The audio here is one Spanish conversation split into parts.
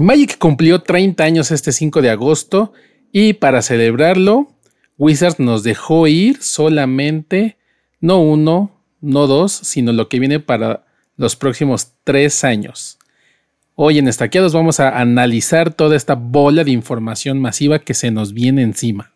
Magic cumplió 30 años este 5 de agosto y para celebrarlo, Wizards nos dejó ir solamente no uno, no dos, sino lo que viene para los próximos tres años. Hoy en Estaqueados vamos a analizar toda esta bola de información masiva que se nos viene encima.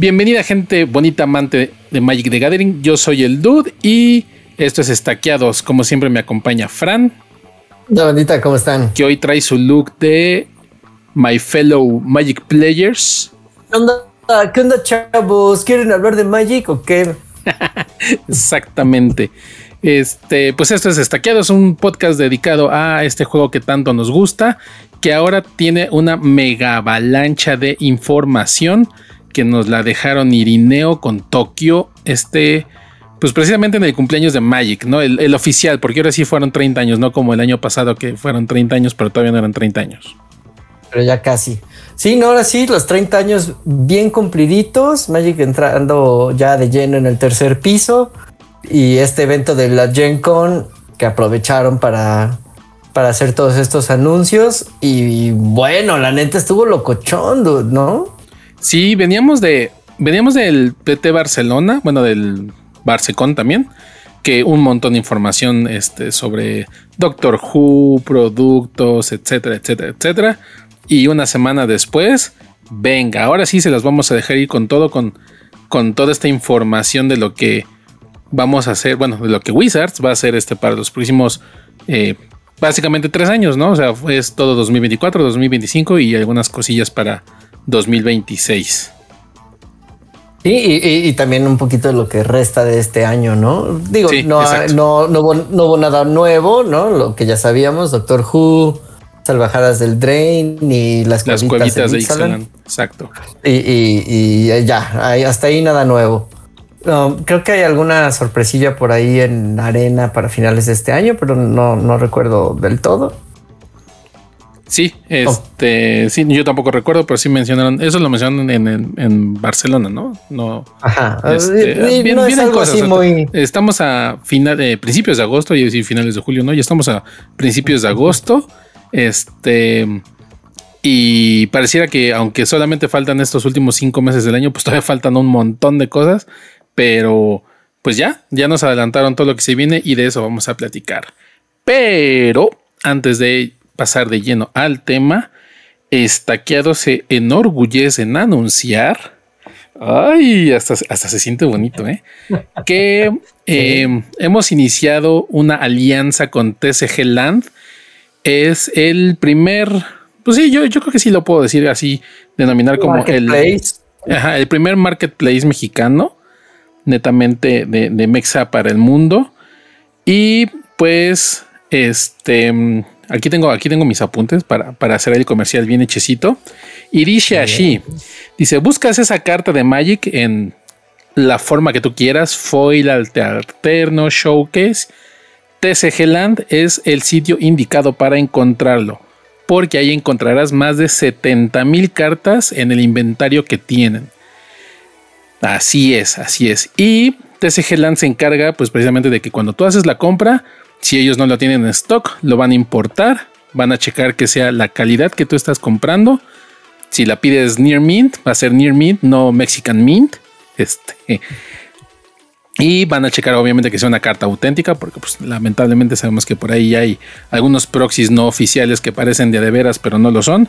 Bienvenida gente bonita amante de Magic the Gathering. Yo soy el Dude y esto es Estaqueados. Como siempre me acompaña Fran. Hola bandita, ¿cómo están? Que hoy trae su look de My Fellow Magic Players. ¿Qué onda, ¿Qué onda chavos? ¿Quieren hablar de Magic o qué? Exactamente. Este, pues esto es Estaqueados, un podcast dedicado a este juego que tanto nos gusta, que ahora tiene una mega avalancha de información que nos la dejaron Irineo con Tokio, este, pues precisamente en el cumpleaños de Magic, ¿no? El, oficial, porque ahora sí fueron 30 años, no como el año pasado que fueron 30 años, pero todavía no eran 30 años. Pero ya casi. Sí, no, ahora sí, los 30 años bien cumpliditos, Magic entrando ya de lleno en el tercer piso y este evento de la Gen Con que aprovecharon para, para hacer todos estos anuncios y bueno, la neta estuvo locochón, ¿no? Sí, veníamos de. Veníamos del PT Barcelona, bueno, del Barcecon también, que un montón de información este, sobre Doctor Who, productos, etcétera, etcétera, etcétera. Y una semana después, venga, ahora sí se las vamos a dejar ir con todo, con, con toda esta información de lo que vamos a hacer, bueno, de lo que Wizards va a hacer este para los próximos, eh, básicamente tres años, ¿no? O sea, es todo 2024, 2025 y algunas cosillas para 2026. Sí, y, también un poquito de lo que resta de este año, ¿no? Digo, no, no, no, hubo, nada nuevo, ¿no? Lo que ya sabíamos, Doctor Who, Salvajadas del Drain y las, las cuevitas, de Ixalan. Exacto. Y, ya, hasta ahí nada nuevo. creo que hay alguna sorpresilla por ahí en arena para finales de este año, pero no, no recuerdo del todo. Sí, este, sí, yo tampoco recuerdo, pero sí mencionaron, eso lo mencionaron en, Barcelona, ¿no? No. Ajá. Este, bien, Así muy... Estamos a final, de principios de agosto, y decir finales de julio, ¿no? Ya estamos a principios de agosto. Este. Y pareciera que, aunque solamente faltan estos últimos cinco meses del año, pues todavía faltan un montón de cosas. Pero, pues ya, ya nos adelantaron todo lo que se viene y de eso vamos a platicar. Pero, antes de pasar de lleno al tema, Estaqueado se enorgullece en anunciar. Ay, hasta, hasta se siente bonito, ¿eh? Que eh, hemos iniciado una alianza con TCG Land. Es el primer, pues sí, yo, yo creo que sí lo puedo decir así, denominar como el, el primer marketplace mexicano, netamente de, de Mexa para el mundo. Y pues, este, Aquí tengo, aquí tengo mis apuntes para, hacer el comercial bien hechecito. Y dice así: dice, buscas esa carta de Magic en la forma que tú quieras, foil, alterno, showcase. TCG Land es el sitio indicado para encontrarlo, porque ahí encontrarás más de 70 mil cartas en el inventario que tienen. Así es, así es. Y TCG Land se encarga, pues precisamente de que cuando tú haces la compra, si ellos no lo tienen en stock, lo van a importar, van a checar que sea la calidad que tú estás comprando. Si la pides Near Mint, va a ser Near Mint, no Mexican Mint. Este. Y van a checar obviamente que sea una carta auténtica, porque pues, lamentablemente sabemos que por ahí hay algunos proxies no oficiales que parecen de de veras, pero no lo son.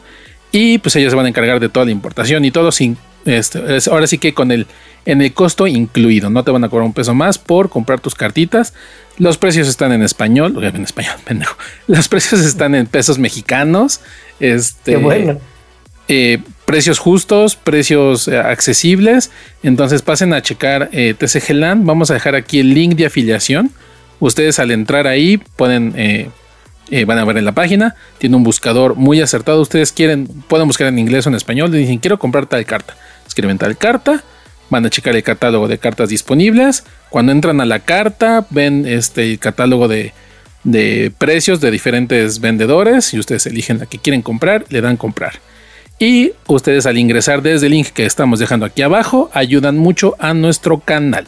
Y pues ellos se van a encargar de toda la importación y todo sin, este, ahora sí que con el, en el costo incluido, no te van a cobrar un peso más por comprar tus cartitas. Los precios están en español, en español, pendejo. Los precios están en pesos mexicanos. Este, Qué bueno. Eh, precios justos, precios eh, accesibles. Entonces pasen a checar eh, TCG Land. Vamos a dejar aquí el link de afiliación. Ustedes al entrar ahí pueden eh, van a ver en la página. Tiene un buscador muy acertado. Ustedes quieren, pueden buscar en inglés o en español. Le dicen, quiero comprar tal carta. Escriben tal carta. Van a checar el catálogo de cartas disponibles. Cuando entran a la carta, ven este catálogo de, de precios de diferentes vendedores. Y ustedes eligen la que quieren comprar, le dan comprar. Y ustedes al ingresar desde el link que estamos dejando aquí abajo, ayudan mucho a nuestro canal.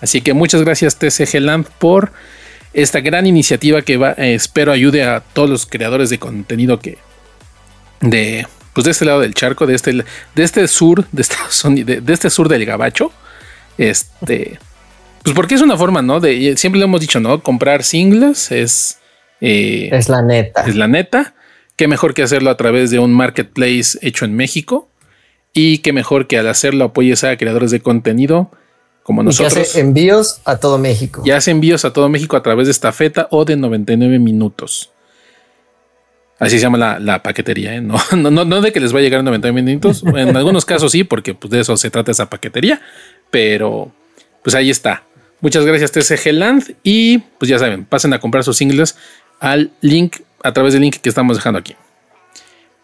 Así que muchas gracias TCG Land por esta gran iniciativa que va, eh, espero ayude a todos los creadores de contenido que de pues de este lado del charco, de este, de este sur, de, de, este sur del Gabacho, este, pues porque es una forma, ¿no? De siempre lo hemos dicho, ¿no? Comprar singles es eh, es la neta, es la neta. Qué mejor que hacerlo a través de un marketplace hecho en México y qué mejor que al hacerlo apoyes a creadores de contenido como nosotros. Y hace envíos a todo México. Y hace envíos a todo México a través de esta feta o de 99 minutos. Así se llama la, paquetería, ¿eh? no, no, no, de que les va a llegar en 99 minutos. En algunos casos sí, porque pues, de eso se trata esa paquetería. Pero pues ahí está. Muchas gracias TCG Land y pues ya saben, pasen a comprar sus singles al link, a través del link que estamos dejando aquí.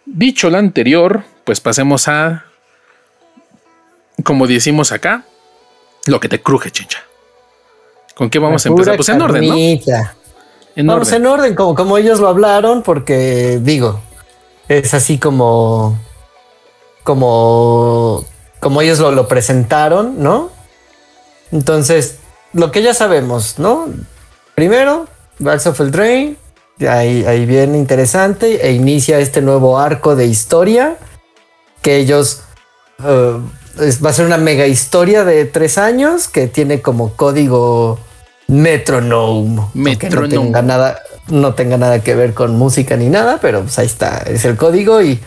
Dicho lo anterior, pues pasemos a, como decimos acá, lo que te cruje, chincha. ¿Con qué vamos a empezar? Pues en orden, ¿no? En vamos orden. en orden, como, como ellos lo hablaron, porque digo, es así como, como, como ellos lo, lo presentaron, ¿no? Entonces, lo que ya sabemos, ¿no? Primero, Bags of Eldraine, ahí, ahí viene interesante, e inicia este nuevo arco de historia que ellos... Uh, va a ser una mega historia de tres años que tiene como código Metronome. Metronome. No tenga nada, no tenga nada que ver con música ni nada, pero pues ahí está, es el código y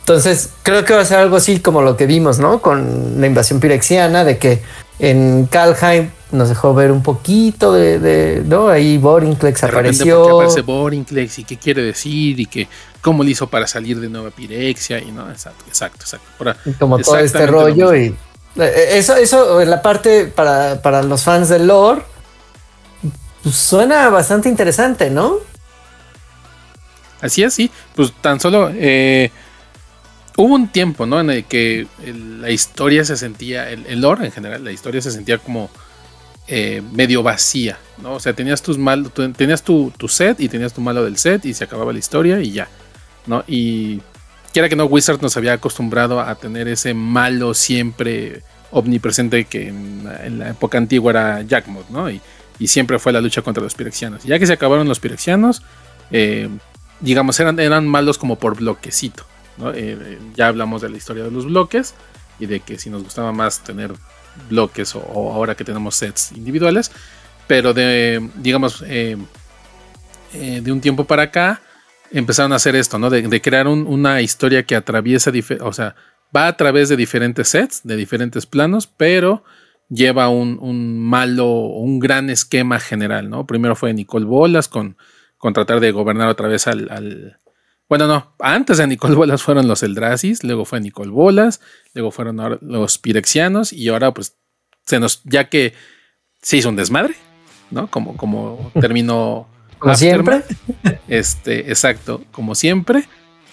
entonces creo que va a ser algo así como lo que vimos, ¿no? Con la invasión pirexiana, de que en Kalheim nos dejó ver un poquito de, ¿no? Ahí Borinclex apareció. aparece Borinclex y qué quiere decir y que cómo le hizo para salir de Nueva Pirexia y no, exacto, exacto, exacto. Como todo este rollo y eh, eso, eso en la parte para, para los fans del lore pues, suena bastante interesante, ¿no? Así es, sí, pues tan solo eh, hubo un tiempo, ¿no? En el que la historia se sentía, el, el lore en general, la historia se sentía como eh, medio vacía, ¿no? O sea, tenías tus mal, tenías tu, set y tenías tu malo del set y se acababa la historia y ya, ¿no? Y quiera que no, Wizard nos había acostumbrado a tener ese malo siempre omnipresente que en, la época antigua era Jackmod, ¿no? Y, siempre fue la lucha contra los pirexianos. Ya que se acabaron los pirexianos, eh, digamos, eran, eran malos como por bloquecito, ¿no? Eh, ya hablamos de la historia de los bloques y de que si nos gustaba más tener bloques o, ahora que tenemos sets individuales, pero de, digamos, eh, eh, de un tiempo para acá empezaron a hacer esto, ¿no? De, crear una historia que atraviesa, o sea, va a través de diferentes sets, de diferentes planos, pero lleva un, malo, un gran esquema general, ¿no? Primero fue Nicole Bolas con tratar de gobernar otra vez al, bueno, no, antes de Nicole Bolas fueron los Eldrasis, luego fue Nicole Bolas, luego fueron los Pirexianos y ahora pues se nos, ya que se hizo un desmadre, ¿no? Como, como terminó. como siempre. Este, exacto, como siempre.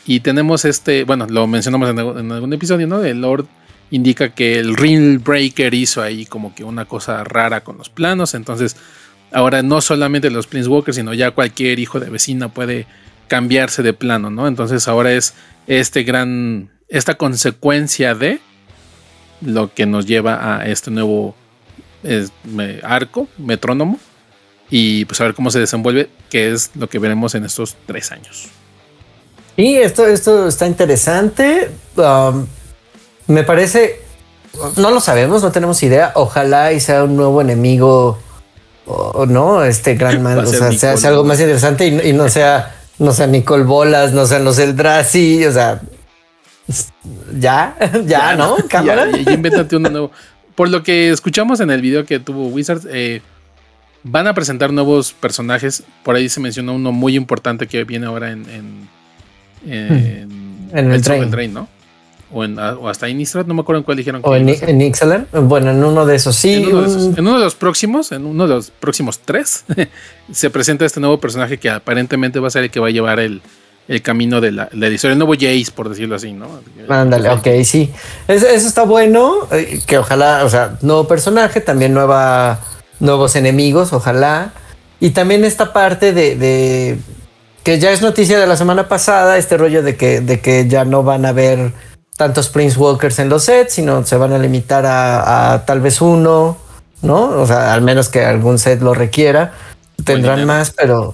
Y tenemos este, bueno, lo mencionamos en, algún episodio, ¿no? El Lord indica que el Ring Breaker hizo ahí como que una cosa rara con los planos. Entonces, ahora no solamente los Planeswalkers, sino ya cualquier hijo de vecina puede cambiarse de plano, ¿no? Entonces ahora es este gran, esta consecuencia de lo que nos lleva a este nuevo arco, metrónomo, y pues a ver cómo se desenvuelve, que es lo que veremos en estos tres años. Y esto, esto está interesante. Um, me parece, no lo sabemos, no tenemos idea. Ojalá y sea un nuevo enemigo, o no, este gran man, o sea, sea, algo más interesante y no sea no sea Nicole Bolas, no sean los Eldrazi, o sea, ya, ya, ¿no? Cámara. Ya, invéntate uno nuevo. Por lo que escuchamos en el video que tuvo Wizards, eh, van a presentar nuevos personajes. Por ahí se mencionó uno muy importante que viene ahora en, en, en, el, train. ¿no? O, en, o hasta Innistrad, no me acuerdo en cuál dijeron. O en, en bueno, en uno de esos sí. En uno de, los próximos, en uno de los próximos tres, se presenta este nuevo personaje que aparentemente va a ser el que va a llevar el, camino de la, historia, el nuevo Jace, por decirlo así, ¿no? Ándale, ok, sí. Eso, está bueno, eh, que ojalá, o sea, nuevo personaje, también nueva, nuevos enemigos, ojalá. Y también esta parte de que ya es noticia de la semana pasada, este rollo de que, de que ya no van a haber tantos Prince Walkers en los sets, sino se van a limitar a, tal vez uno, ¿no? O sea, al menos que algún set lo requiera. Tendrán más, pero.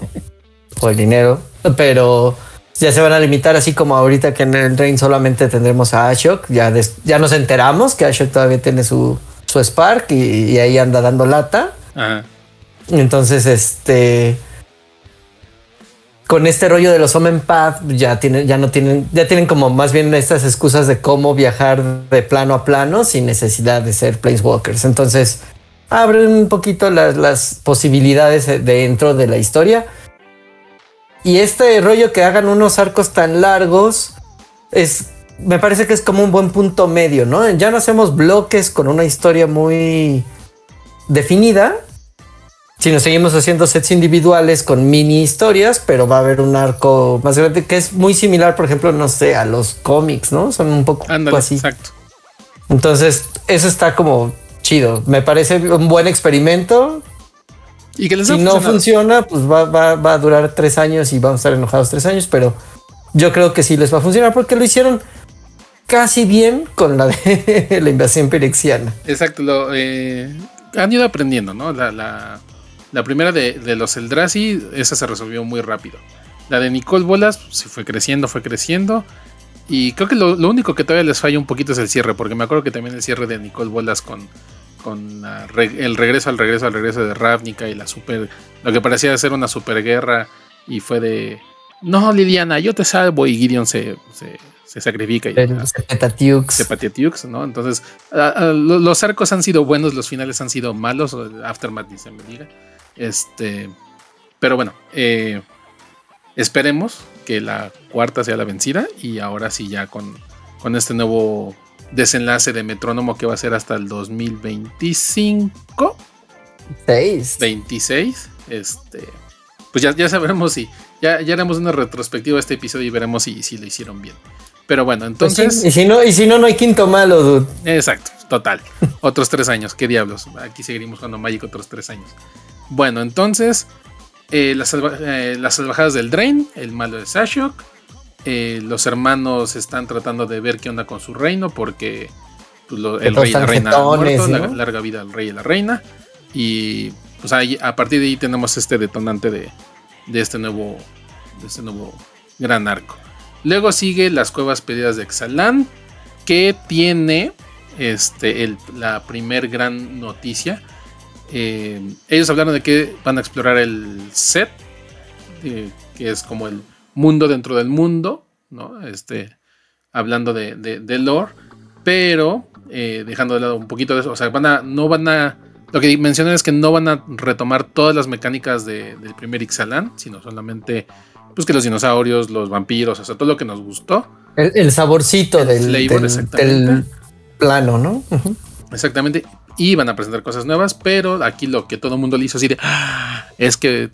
O el dinero. Pero ya se van a limitar, así como ahorita que en el Drain solamente tendremos a Ashok. Ya, ya nos enteramos que Ashok todavía tiene su, su Spark y, ahí anda dando lata. Entonces, este con este rollo de los Omen Path ya tienen, ya no tienen, ya tienen como más bien estas excusas de cómo viajar de plano a plano sin necesidad de ser Planeswalkers. Entonces abren un poquito las, las posibilidades dentro de la historia. Y este rollo que hagan unos arcos tan largos es, me parece que es como un buen punto medio, ¿no? Ya no hacemos bloques con una historia muy definida, si nos seguimos haciendo sets individuales con mini historias, pero va a haber un arco más grande que es muy similar, por ejemplo, no sé, a los cómics, ¿no? Son un poco así. Exacto. Entonces, eso está como chido. Me parece un buen experimento. Y que si no funciona, pues va, va, a durar tres años y vamos a estar enojados tres años, pero yo creo que sí les va a funcionar porque lo hicieron casi bien con la de la invasión pirexiana. Exacto, lo, eh, han ido aprendiendo, ¿no? la, la primera de, los Eldrazi, esa se resolvió muy rápido. La de Nicole Bolas, se fue creciendo, fue creciendo. Y creo que lo, único que todavía les falla un poquito es el cierre, porque me acuerdo que también el cierre de Nicole Bolas con, con el regreso al regreso al regreso de Ravnica y la super. Lo que parecía ser una super guerra y fue de. No, Liliana, yo te salvo y Gideon se, se, sacrifica. Y, se ¿no? Entonces, los arcos han sido buenos, los finales han sido malos. Aftermath dice, me diga. Este, pero bueno, eh, esperemos que la cuarta sea la vencida y ahora sí ya con, con este nuevo desenlace de metrónomo que va a ser hasta el 2025. 26. Este, pues ya, ya sabremos si ya, ya haremos una retrospectiva de este episodio y veremos si, si lo hicieron bien. Pero bueno, pues entonces. y, si no, y si no, no hay quinto malo, dude. Exacto, total. otros tres años, qué diablos. Aquí seguiremos jugando Magic otros tres años. Bueno, entonces, eh, las, eh, las, salvajadas del Drain, el malo de Sashok. Eh, los hermanos están tratando de ver qué onda con su reino porque pues, el rey y la reina han muerto, larga vida al rey y la reina. Y pues ahí, a partir de ahí tenemos este detonante de, este nuevo de este nuevo gran arco. Luego sigue las cuevas pedidas de Exalan, que tiene este, la primer gran noticia eh, ellos hablaron de que van a explorar el set, eh, que es como el mundo dentro del mundo, ¿no? Este, hablando de, de, lore, pero eh, dejando de lado un poquito de eso, o sea, van a, no van a, lo que mencionan es que no van a retomar todas las mecánicas del primer Ixalan, sino solamente, pues que los dinosaurios, los vampiros, o sea, todo lo que nos gustó. El, saborcito del, del, plano, ¿no? Exactamente y van a presentar cosas nuevas, pero aquí lo que todo el mundo le hizo así de, ah", es que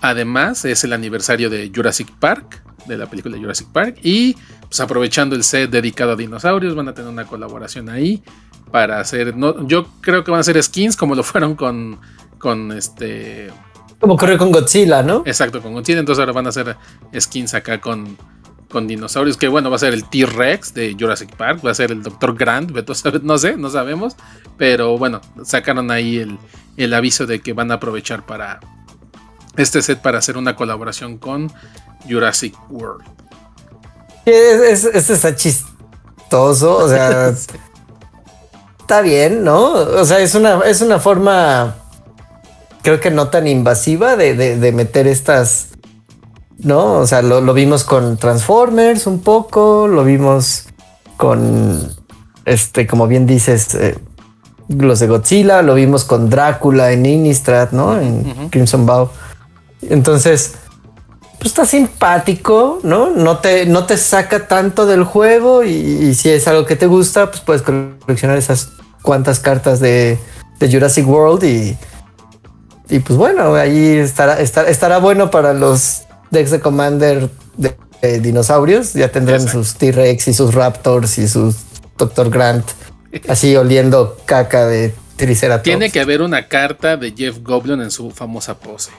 además es el aniversario de Jurassic Park, de la película de Jurassic Park, y pues aprovechando el set dedicado a dinosaurios, van a tener una colaboración ahí para hacer, no, yo creo que van a ser skins como lo fueron con, con este... Como ocurrió con Godzilla, ¿no? Exacto, con Godzilla, entonces ahora van a hacer skins acá con, con dinosaurios, que bueno, va a ser el T-Rex de Jurassic Park, va a ser el Dr. Grant, no sé, no sabemos, pero bueno, sacaron ahí el, el aviso de que van a aprovechar para este set para hacer una colaboración con Jurassic World. Este está chistoso, o sea, está bien, ¿no? O sea, es una, es una forma, creo que no tan invasiva de, de meter estas ¿no? O sea, lo, vimos con Transformers un poco, lo vimos con, este, como bien dices, eh, los de Godzilla, lo vimos con Drácula en Innistrad, ¿no? En Crimson Bow. Entonces, pues está simpático, ¿no? No te, no te saca tanto del juego y, si es algo que te gusta, pues puedes coleccionar esas cuantas cartas de, de Jurassic World y, y pues bueno, ahí estará, estará bueno para los decks de Commander de, dinosaurios. Ya tendrán sus T-Rex y sus Raptors y sus Dr. Grant así oliendo caca de Triceratops. Tiene que haber una carta de Jeff Goblin en su famosa pose.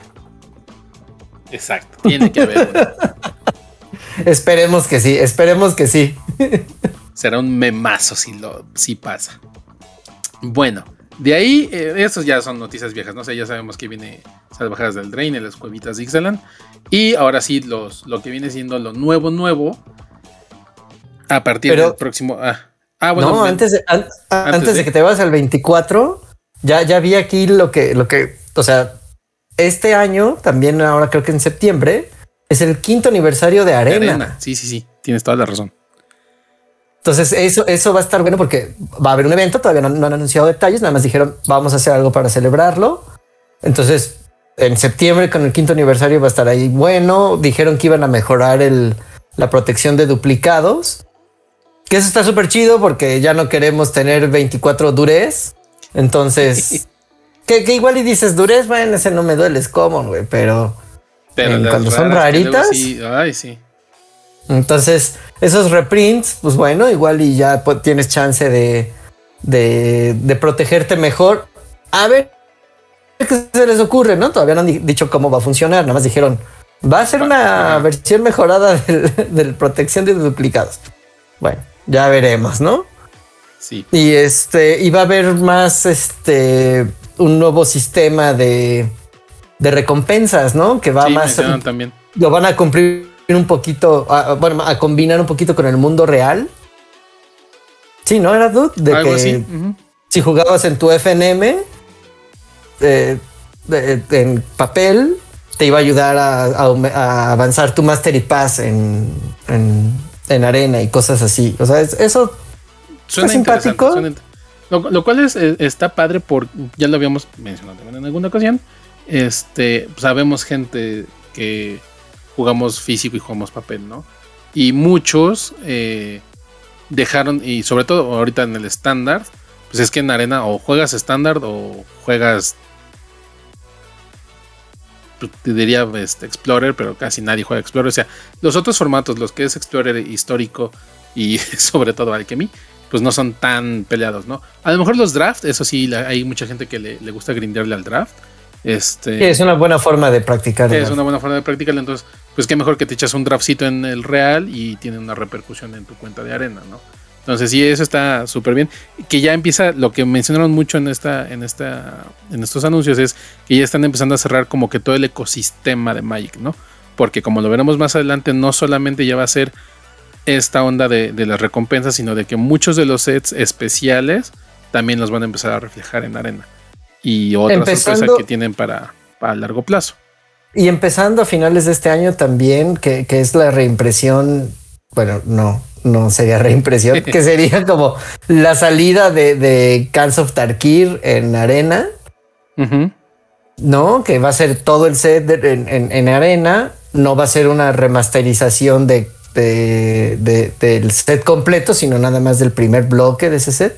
Exacto, tiene que haber esperemos que sí, esperemos que sí. Será un memazo si lo si pasa. Bueno, de ahí, eh, ya son noticias viejas, no sé, ya sabemos que viene Salvajadas del Drain, en las cuevitas de Ixalan. Y ahora sí, los, lo que viene siendo lo nuevo, nuevo, a partir del próximo. Ah, ah bueno. No, antes, de, antes, de, que te vayas al 24, ya, ya vi aquí lo que, lo que, o sea, este año, también ahora creo que en septiembre, es el quinto aniversario de Arena. Sí, sí, sí, tienes toda la razón. Entonces, eso, eso va a estar bueno porque va a haber un evento, todavía no, han anunciado detalles, nada más dijeron vamos a hacer algo para celebrarlo. Entonces, en septiembre con el quinto aniversario va a estar ahí bueno. Dijeron que iban a mejorar el, la protección de duplicados. Que eso está súper chido porque ya no queremos tener 24 durez. Entonces, que, igual y dices durez, bueno, ese no me duele, es común, güey, pero, cuando son raritas. ay, sí. Entonces, esos reprints, pues bueno, igual y ya tienes chance de, de, de protegerte mejor. A ver qué se les ocurre, ¿no? Todavía no han dicho cómo va a funcionar, nada más dijeron, va a ser una versión mejorada de la protección de duplicados. Bueno, ya veremos, ¿no? Sí. Y este, y va a haber más, este, un nuevo sistema de, de recompensas, ¿no? Que va más. También. Lo van a cumplir un poquito, a, bueno, a combinar un poquito con el mundo real. Sí, ¿no? Era dude de que si jugabas en tu FNM eh, en papel, te iba a ayudar a, avanzar tu Mastery Pass en, en, arena y cosas así. O sea, eso suena simpático. lo, cual es, está padre por, ya lo habíamos mencionado en alguna ocasión. Este, sabemos gente que jugamos físico y jugamos papel, ¿no? Y muchos eh, dejaron, y sobre todo ahorita en el estándar, pues es que en arena o juegas estándar o juegas, pues, te diría este, Explorer, pero casi nadie juega Explorer. O sea, los otros formatos, los que es Explorer histórico y sobre todo Alchemy, pues no son tan peleados, ¿no? A lo mejor los draft, eso sí, hay mucha gente que le, le gusta grindearle al draft este, es una buena forma de practicar. Es una buena forma de practicar. Entonces, pues qué mejor que te echas un draftcito en el real y tiene una repercusión en tu cuenta de arena, ¿no? Entonces, sí, eso está súper bien. Que ya empieza, lo que mencionaron mucho en esta, en esta, en estos anuncios es que ya están empezando a cerrar como que todo el ecosistema de Magic, ¿no? Porque como lo veremos más adelante, no solamente ya va a ser esta onda de, de las recompensas, sino de que muchos de los sets especiales también los van a empezar a reflejar en arena y otras sorpresas que tienen para, para largo plazo. Y empezando a finales de este año también, que, es la reimpresión, bueno, no, no sería reimpresión, que sería como la salida de, de of Tarkir en arena. No, que va a ser todo el set en, arena, no va a ser una remasterización de, del set completo, sino nada más del primer bloque de ese set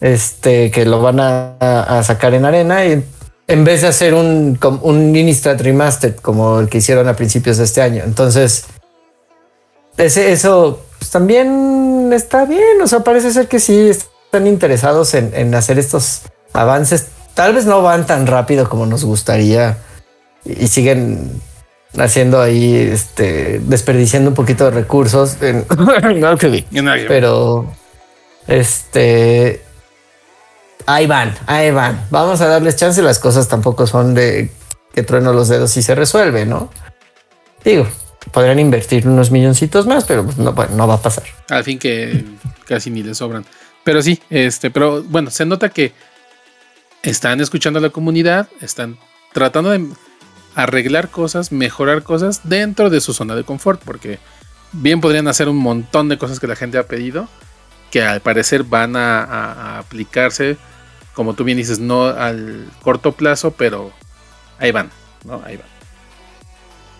este, que lo van a, sacar en arena y en vez de hacer un, un Innistrad Remastered como el que hicieron a principios de este año. Entonces, ese, eso pues, también está bien. O sea, parece ser que sí están interesados en, hacer estos avances. Tal vez no van tan rápido como nos gustaría y, siguen haciendo ahí, este, desperdiciando un poquito de recursos en, pero este ahí van, ahí van. Vamos a darles chance. Las cosas tampoco son de que trueno los dedos y se resuelve, ¿no? Digo, podrían invertir unos milloncitos más, pero no, no va a pasar. Al fin que casi ni les sobran. Pero sí, este, pero bueno, se nota que están escuchando a la comunidad, están tratando de arreglar cosas, mejorar cosas dentro de su zona de confort, porque bien podrían hacer un montón de cosas que la gente ha pedido, que al parecer van a aplicarse como tú bien dices, no al corto plazo, pero ahí van, ¿no? Ahí van.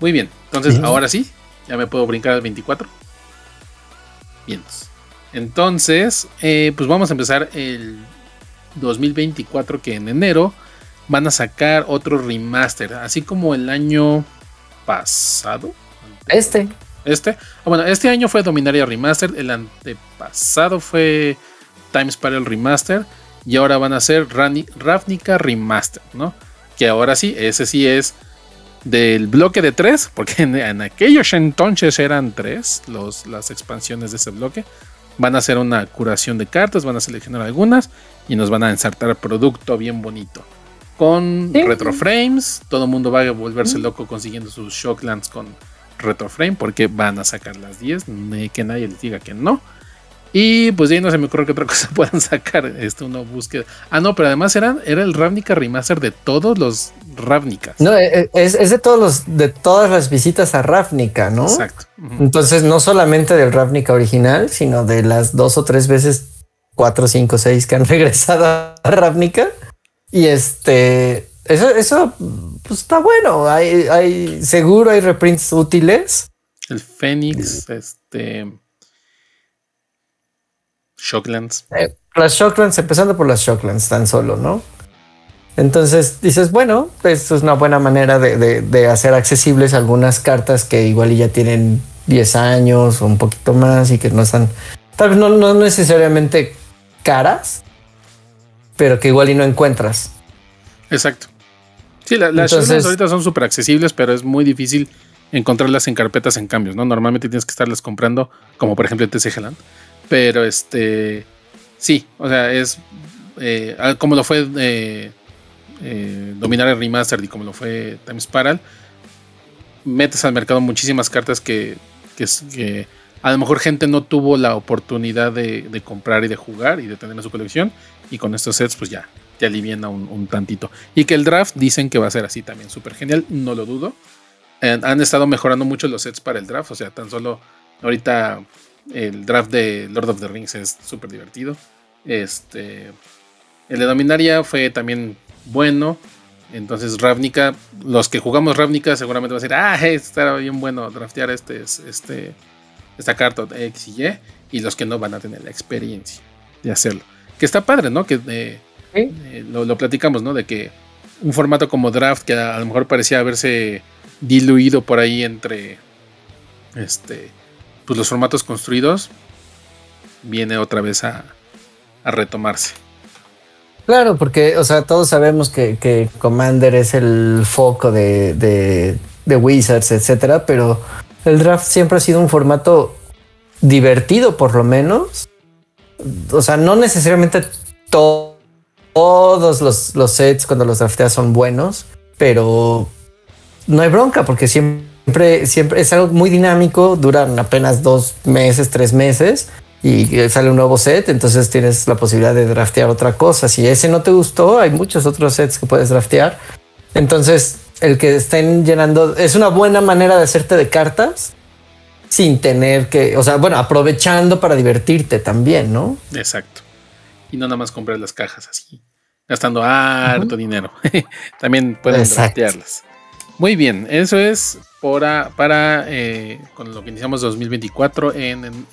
Muy bien, entonces ahora sí, ya me puedo brincar al 24. Bien. Entonces, eh, pues vamos a empezar el 2024 que en enero van a sacar otro remaster, así como el año pasado. Este. Este. Ah, bueno, este año fue Dominaria Remaster, el antepasado fue Time Spiral Remaster y ahora van a ser Ravnica Remaster, ¿no? Que ahora sí, ese sí es del bloque de tres, porque en, aquellos entonces eran tres los, las expansiones de ese bloque. Van a hacer una curación de cartas, van a seleccionar algunas y nos van a ensartar producto bien bonito. Con retroframes, todo el mundo va a volverse loco consiguiendo sus Shocklands con retroframe porque van a sacar las 10, que nadie les diga que no. Y pues ya no se me ocurre que otra cosa puedan sacar. Este, uno búsqueda. Ah, no, pero además era, era el Ravnica Remaster de todos los Ravnicas. No, eh, eh, es, de todos los, de todas las visitas a Ravnica, ¿no? Exacto. Entonces, no solamente del Ravnica original, sino de las dos o tres veces, cuatro, cinco, seis que han regresado a Ravnica. Y este, eso, eso pues está bueno. Hay, hay, seguro hay reprints útiles. El Fénix, este Shocklands. Eh, las Shocklands, empezando por las Shocklands tan solo, ¿no? Entonces dices, bueno, pues es una buena manera de, hacer accesibles algunas cartas que igual ya tienen 10 años o un poquito más y que no están, tal vez no, necesariamente caras, pero que igual y no encuentras. Exacto. Sí, las Shocklands ahorita son súper accesibles, pero es muy difícil encontrarlas en carpetas en cambios, ¿no? Normalmente tienes que estarlas comprando, como por ejemplo el TCG Land pero este. Sí, o sea, es. Eh, ah, como lo fue eh, eh, Dominar el Remastered y como lo fue Time Spiral, metes al mercado muchísimas cartas que, que, a lo mejor gente no tuvo la oportunidad de, comprar y de jugar y de tener en su colección. Y con estos sets, pues ya te aliviana un, tantito. Y que el draft dicen que va a ser así también, súper genial, no lo dudo. han estado mejorando mucho los sets para el draft, o sea, tan solo ahorita el draft de Lord of the Rings es súper divertido. Este, el de Dominaria fue también bueno. Entonces Ravnica, los que jugamos Ravnica seguramente van a decir, ah, estará bien bueno draftear este, este, esta carta X y Y. Y los que no van a tener la experiencia de hacerlo. Que está padre, ¿no? Que eh, eh, lo, lo, platicamos, ¿no? De que un formato como draft que a lo mejor parecía haberse diluido por ahí entre este pues los formatos construidos viene otra vez a, retomarse. Claro, porque, o sea, todos sabemos que, Commander es el foco de, de, Wizards, etcétera, pero el draft siempre ha sido un formato divertido, por lo menos. O sea, no necesariamente todos los, los, sets cuando los drafteas son buenos, pero no hay bronca porque siempre Siempre, es algo muy dinámico, duran apenas dos meses, tres meses y sale un nuevo set, entonces tienes la posibilidad de draftear otra cosa. Si ese no te gustó, hay muchos otros sets que puedes draftear. Entonces, el que estén llenando es una buena manera de hacerte de cartas sin tener que, o sea, bueno, aprovechando para divertirte también, ¿no? Exacto. Y no nada más comprar las cajas así, gastando harto dinero. también pueden draftearlas. Muy bien, eso es para, para eh, con lo que iniciamos 2024 en,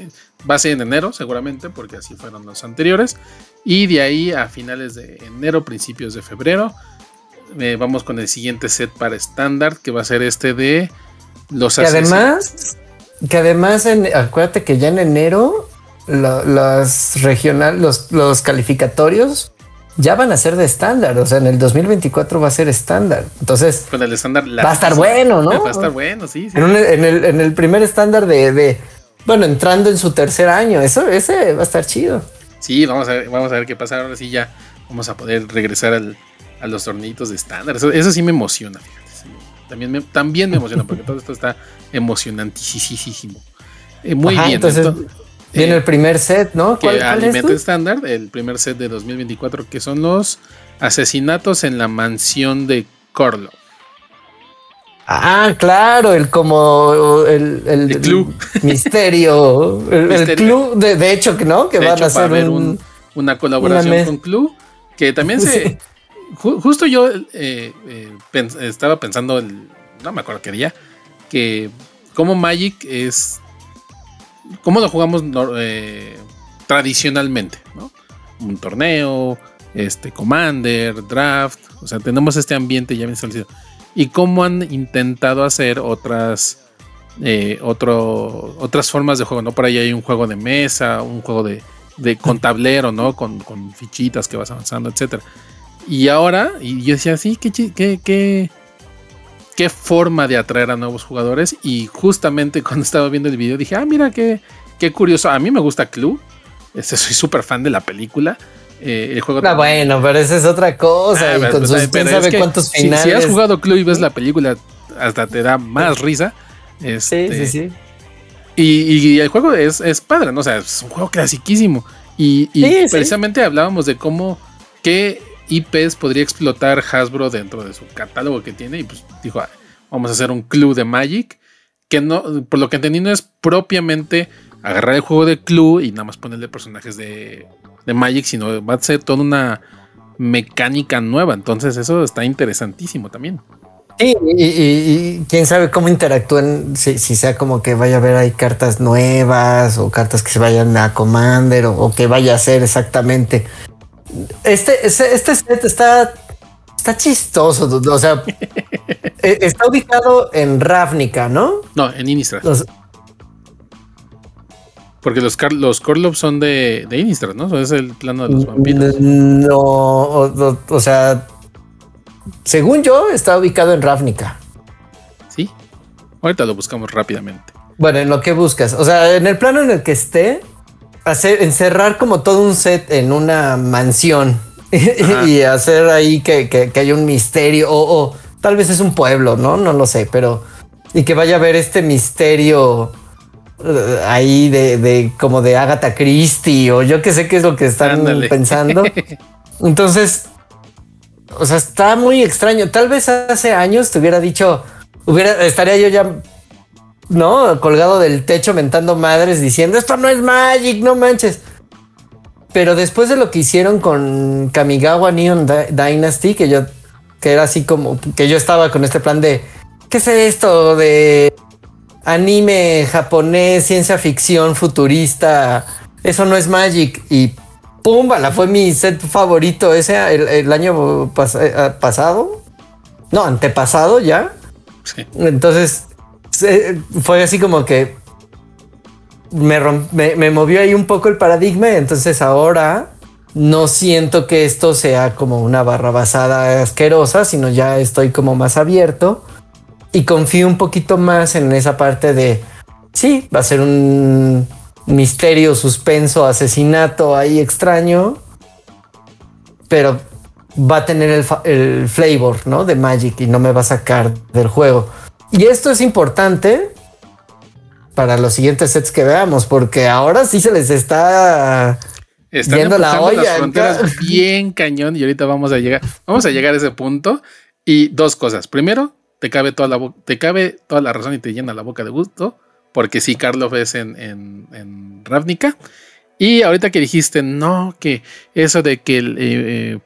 base en enero seguramente, porque así fueron los anteriores. Y de ahí a finales de enero, principios de febrero, eh, vamos con el siguiente set para estándar, que va a ser este de los Que además, que además, en, acuérdate que ya en enero los regional, los, los calificatorios ya van a ser de estándar. O sea, en el 2024 va a ser estándar. Entonces, con el estándar va a estar bueno, ¿no? Va a estar bueno, sí. En, el, primer estándar de, bueno, entrando en su tercer año, eso, ese va a estar chido. Sí, vamos a ver, vamos a ver qué pasa. Ahora sí, ya vamos a poder regresar a los torneitos de estándar. Eso, sí me emociona, También me, también me emociona porque todo esto está emocionantísimo. Eh, muy bien. Entonces, Viene el primer set, ¿no? ¿Cuál, que alimento estándar, el primer set de 2024, que son los asesinatos en la mansión de Corlo. Ah, claro, el como el, el, club. misterio. el, club, de, hecho, ¿no? Que van a hacer un, una colaboración con Club. Que también se. justo yo eh, eh, estaba pensando, el, no me acuerdo qué día, que como Magic es ¿Cómo lo jugamos eh, tradicionalmente? Un torneo, este Commander, Draft, o sea, tenemos este ambiente ya bien establecido. Y cómo han intentado hacer otras, eh, otras formas de juego, ¿no? Por ahí hay un juego de mesa, un juego de, con tablero, ¿no? Con, fichitas que vas avanzando, etcétera. Y ahora, y yo decía, sí, qué, qué, qué, qué forma de atraer a nuevos jugadores. Y justamente cuando estaba viendo el video dije, ah, mira qué, qué curioso. A mí me gusta Clue. Este, soy súper fan de la película. Eh, el juego ah, bueno, pero esa es otra cosa. Ah, y con pues, sabe cuántos finales. Si, has jugado Clue y ves la película, hasta te da más risa. Este, sí, sí, sí. Y, el juego es, es, padre, ¿no? O sea, es un juego clasiquísimo. Y, precisamente hablábamos de cómo, qué IPs podría explotar Hasbro dentro de su catálogo que tiene. Y pues dijo, ah, vamos a hacer un Clue de Magic. Que no, por lo que entendí, no es propiamente agarrar el juego de Clue y nada más ponerle personajes de, Magic, sino va a ser toda una mecánica nueva. Entonces, eso está interesantísimo también. Sí, y, quién sabe cómo interactúan, si, sea como que vaya a haber ahí cartas nuevas o cartas que se vayan a Commander o, que vaya a ser exactamente. Este, este, set está, está chistoso, o sea, e, está ubicado en Ravnica, ¿no? No, en Innistrad. porque los, los son de, de Innistrad, ¿no? es el plano de los vampiros. No, o sea, según yo, está ubicado en Ravnica. Sí. Ahorita lo buscamos rápidamente. Bueno, en lo que buscas. O sea, en el plano en el que esté, hacer, encerrar como todo un set en una mansión y hacer ahí que, que, haya un misterio o, tal vez es un pueblo, ¿no? No lo sé, pero y que vaya a haber este misterio eh, ahí de, de, como de Agatha Christie o yo que sé qué es lo que están pensando. Entonces, o sea, está muy extraño. Tal vez hace años te hubiera dicho, hubiera, estaría yo ya, ¿no? Colgado del techo mentando madres diciendo, esto no es Magic, no manches. Pero después de lo que hicieron con Kamigawa Neon Dynasty, que yo, que era así como, que yo estaba con este plan de, ¿qué es esto de anime japonés, ciencia ficción futurista? Eso no es Magic. Y la fue mi set favorito ese el, año eh, pasado. No, antepasado ya. Entonces fue así como que me, me, movió ahí un poco el paradigma. Entonces ahora no siento que esto sea como una barra basada asquerosa, sino ya estoy como más abierto y confío un poquito más en esa parte de sí, va a ser un misterio, suspenso, asesinato ahí extraño, pero va a tener el, flavor, ¿no? De Magic y no me va a sacar del juego. Y esto es importante para los siguientes sets que veamos, porque ahora sí se les está viendo la olla. bien cañón y ahorita vamos a llegar, vamos a llegar a ese punto. Y dos cosas. Primero, te cabe toda la, te cabe toda la razón y te llena la boca de gusto porque sí, Karlov es en, en, Ravnica. Y ahorita que dijiste, no, que eso de que eh, eh,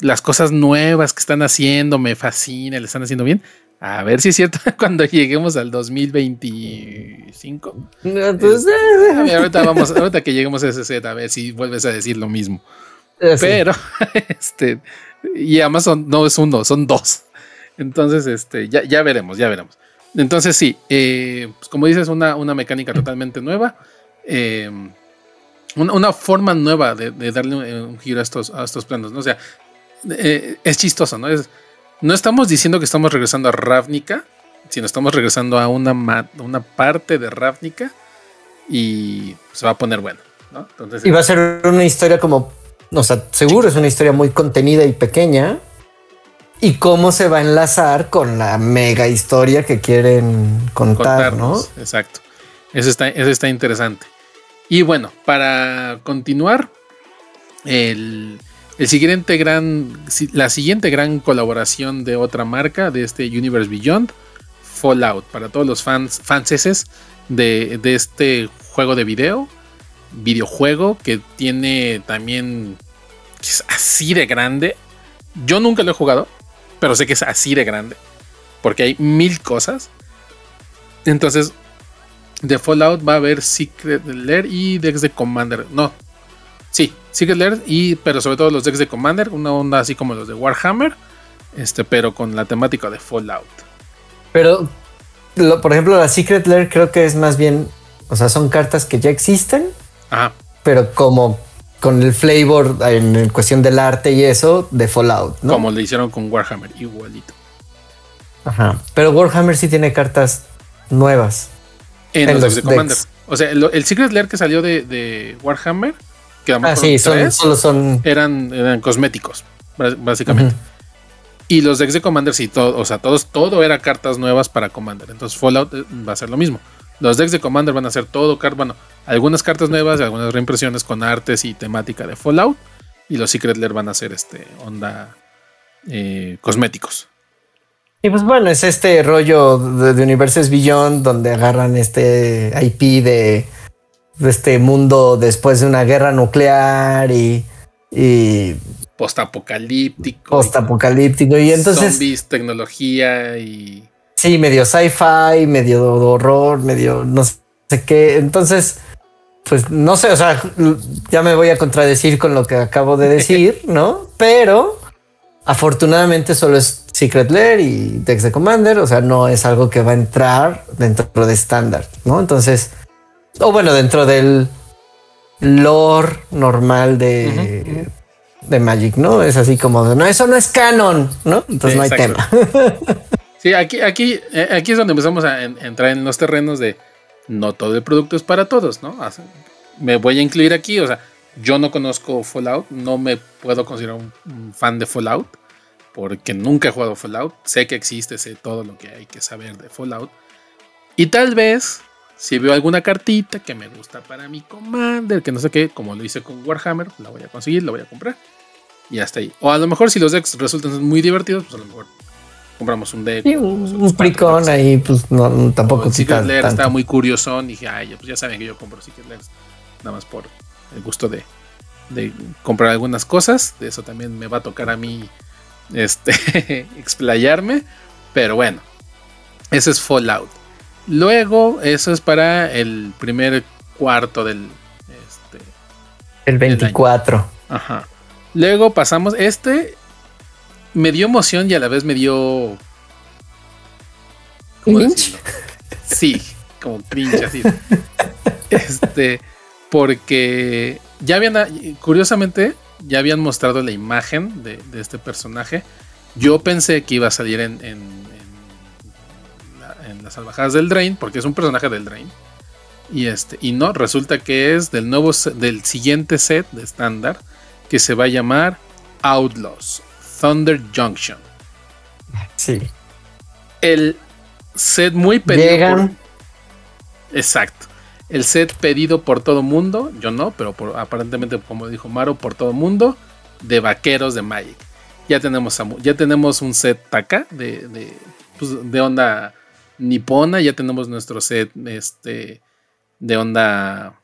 las cosas nuevas que están haciendo me fascina, le están haciendo bien. A ver si es cierto cuando lleguemos al 2025. Pues, eh, ahorita vamos, ahorita que lleguemos a ese set, a ver si vuelves a decir lo mismo. Pero, este, y además no es uno, son dos. Entonces, este, ya, ya veremos, ya veremos. Entonces sí, eh, pues como dices, una, una mecánica totalmente nueva. Eh, una, forma nueva de, darle un, giro a estos, a estos planos. ¿no? O sea, eh, es chistoso, ¿no? Es, no estamos diciendo que estamos regresando a Ravnica, sino estamos regresando a una, una parte de Ravnica y se va a poner bueno. ¿no? y va a ser una historia como, o sea, seguro es una historia muy contenida y pequeña, y cómo se va a enlazar con la mega historia que quieren contar, ¿no? Exacto. Eso está, eso está interesante. Y bueno, para continuar, el, la siguiente gran colaboración de otra marca de este Universe Beyond, Fallout, para todos los fans, fanses de, este juego de video, videojuego que tiene también es así de grande. Yo nunca lo he jugado, pero sé que es así de grande, porque hay mil cosas. Entonces, de Fallout va a haber Secret Lair y decks de Commander. No, sí, Secret Lair, y, pero sobre todo los decks de Commander, una onda así como los de Warhammer, este, pero con la temática de Fallout. Pero, por ejemplo, la Secret Lair creo que es más bien, o sea, son cartas que ya existen, Ajá. pero como con el flavor en, cuestión del arte y eso de Fallout, ¿no? Como le hicieron con Warhammer, igualito. Ajá. Pero Warhammer sí tiene cartas nuevas. En, los, decks de Commander. O sea, el, Secret Lair que salió de, Warhammer, que a ah, sí, son, solo son. Eran, eran cosméticos, básicamente. Y los decks de Commander, sí, todo, o sea, todos, todo era cartas nuevas para Commander. Entonces Fallout eh, va a ser lo mismo. Los decks de Commander van a ser todo, bueno, algunas cartas nuevas y algunas reimpresiones con artes y temática de Fallout. Y los Secret Lair van a ser este onda eh, cosméticos. Y pues bueno, es este rollo de, de Universes Beyond donde agarran este IP de, este mundo después de una guerra nuclear y, y postapocalíptico. Postapocalíptico y entonces zombies, tecnología y sí, medio sci-fi, medio horror, medio no sé qué. Entonces, pues no sé, o sea, ya me voy a contradecir con lo que acabo de decir, ¿no? Pero afortunadamente solo es Secret Lair y Dex de Commander, o sea, no es algo que va a entrar dentro de estándar, ¿no? Entonces, o bueno, dentro del lore normal de, de Magic, ¿no? Es así como, no, eso no es canon, ¿no? Entonces no hay tema. sí, aquí, aquí, eh, aquí es donde empezamos a entrar en los terrenos de no todo el producto es para todos, ¿no? Me voy a incluir aquí, o sea, yo no conozco Fallout, no me puedo considerar un, fan de Fallout, porque nunca he jugado Fallout, sé que existe, sé todo lo que hay que saber de Fallout, y tal vez, si veo alguna cartita que me gusta para mi Commander, que no sé qué, como lo hice con Warhammer, la voy a conseguir, la voy a comprar, y hasta ahí. O a lo mejor si los decks resultan muy divertidos, pues a lo mejor compramos un deck. un, pricón ahí, pues no, tampoco. Secret Lair estaba muy curioso. Dije, ay, pues ya saben que yo compro Secret Lair nada más por el gusto de, de, comprar algunas cosas. De eso también me va a tocar a mí este, explayarme. Pero bueno, ese es Fallout. Luego, eso es para el primer cuarto del. Este, el 24. Ajá. Luego pasamos. Este me dio emoción y a la vez me dio. ¿Cómo decirlo? Sí, como cringe así. Este, porque ya habían, curiosamente, ya habían mostrado la imagen de, este personaje. Yo pensé que iba a salir en, en, las salvajadas del Drain, porque es un personaje del Drain. Y este, y no, resulta que es del nuevo del siguiente set de estándar que se va a llamar Outlaws. Thunder Junction. Sí. El set muy pedido. Exacto. El set pedido por todo mundo, yo no, pero aparentemente, como dijo Maro, por todo mundo, de vaqueros de Magic. Ya tenemos, ya tenemos un set Taka de, de, pues, de onda nipona, ya tenemos nuestro set este, de onda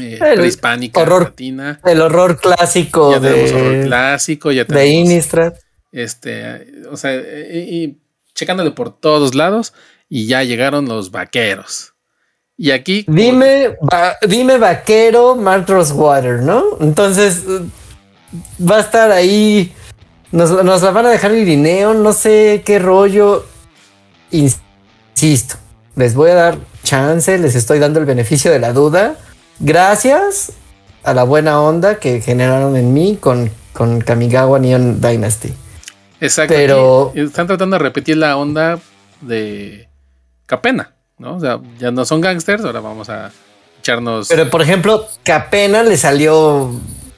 eh, prehispánica, horror, El horror clásico. Ya tenemos horror clásico, ya tenemos. De Innistrad. Este, o sea, y, checándole por todos lados, y ya llegaron los vaqueros. Y aquí. Dime, dime vaquero Mark Water, ¿no? Entonces va a estar ahí. Nos, nos la van a dejar Irineo, no sé qué rollo. Insisto, les voy a dar chance, les estoy dando el beneficio de la duda gracias a la buena onda que generaron en mí con, con Kamigawa Neon Dynasty. Exacto. Pero están tratando de repetir la onda de Capena, ¿no? O sea, ya no son gangsters, ahora vamos a echarnos. Pero por ejemplo, Capena le salió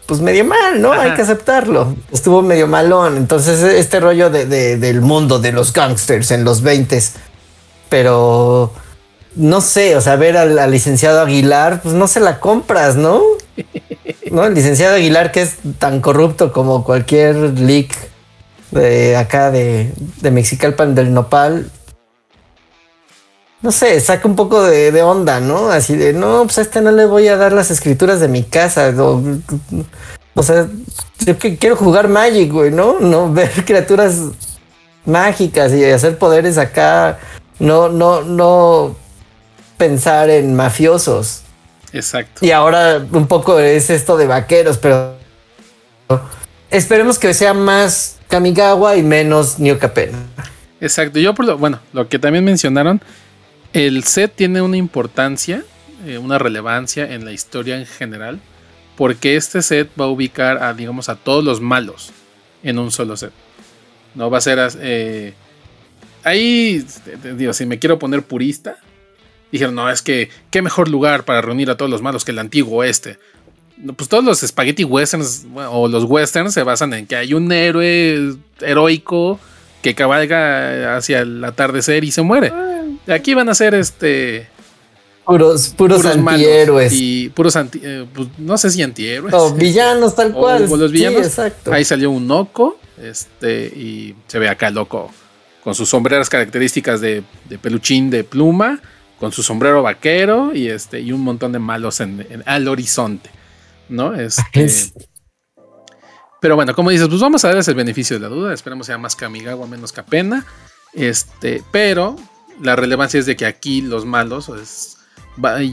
pues medio mal, ¿no? Hay que aceptarlo. Estuvo medio malón. Entonces, este rollo de, del mundo de los gangsters en los 20 pero no sé, o sea, ver al, licenciado Aguilar, pues no se la compras, ¿no? ¿No? El licenciado Aguilar que es tan corrupto como cualquier leak de acá de, de Mexicalpan del Nopal. No sé, saca un poco de, onda, ¿no? Así de, no, pues a este no le voy a dar las escrituras de mi casa. O, o sea, yo que quiero jugar Magic, güey, ¿no? No ver criaturas mágicas y hacer poderes acá. No, no, no pensar en mafiosos. Exacto. Y ahora un poco es esto de vaqueros, pero esperemos que sea más Kamigawa y menos New Capena. Exacto. Yo por lo, bueno, lo que también mencionaron, el set tiene una importancia, eh, una relevancia en la historia en general, porque este set va a ubicar a, digamos, a todos los malos en un solo set. No va a ser, eh, ahí, digo, si me quiero poner purista, dijeron, no, es que qué mejor lugar para reunir a todos los malos que el antiguo oeste. Pues todos los spaghetti westerns o los westerns se basan en que hay un héroe heroico que cabalga hacia el atardecer y se muere. Aquí van a ser este puros, puros, antihéroes. Y puros anti, eh, pues, no sé si antihéroes. O villanos tal cual. O, los villanos. Ahí salió un loco. Este, y se ve acá el loco con sus sombreras características de, peluchín de pluma, con su sombrero vaquero y este, y un montón de malos en, al horizonte. ¿No? Este, pero bueno, como dices, pues vamos a darles el beneficio de la duda. Esperemos sea más que Amigawa, menos que pena. Este, pero la relevancia es de que aquí los malos pues,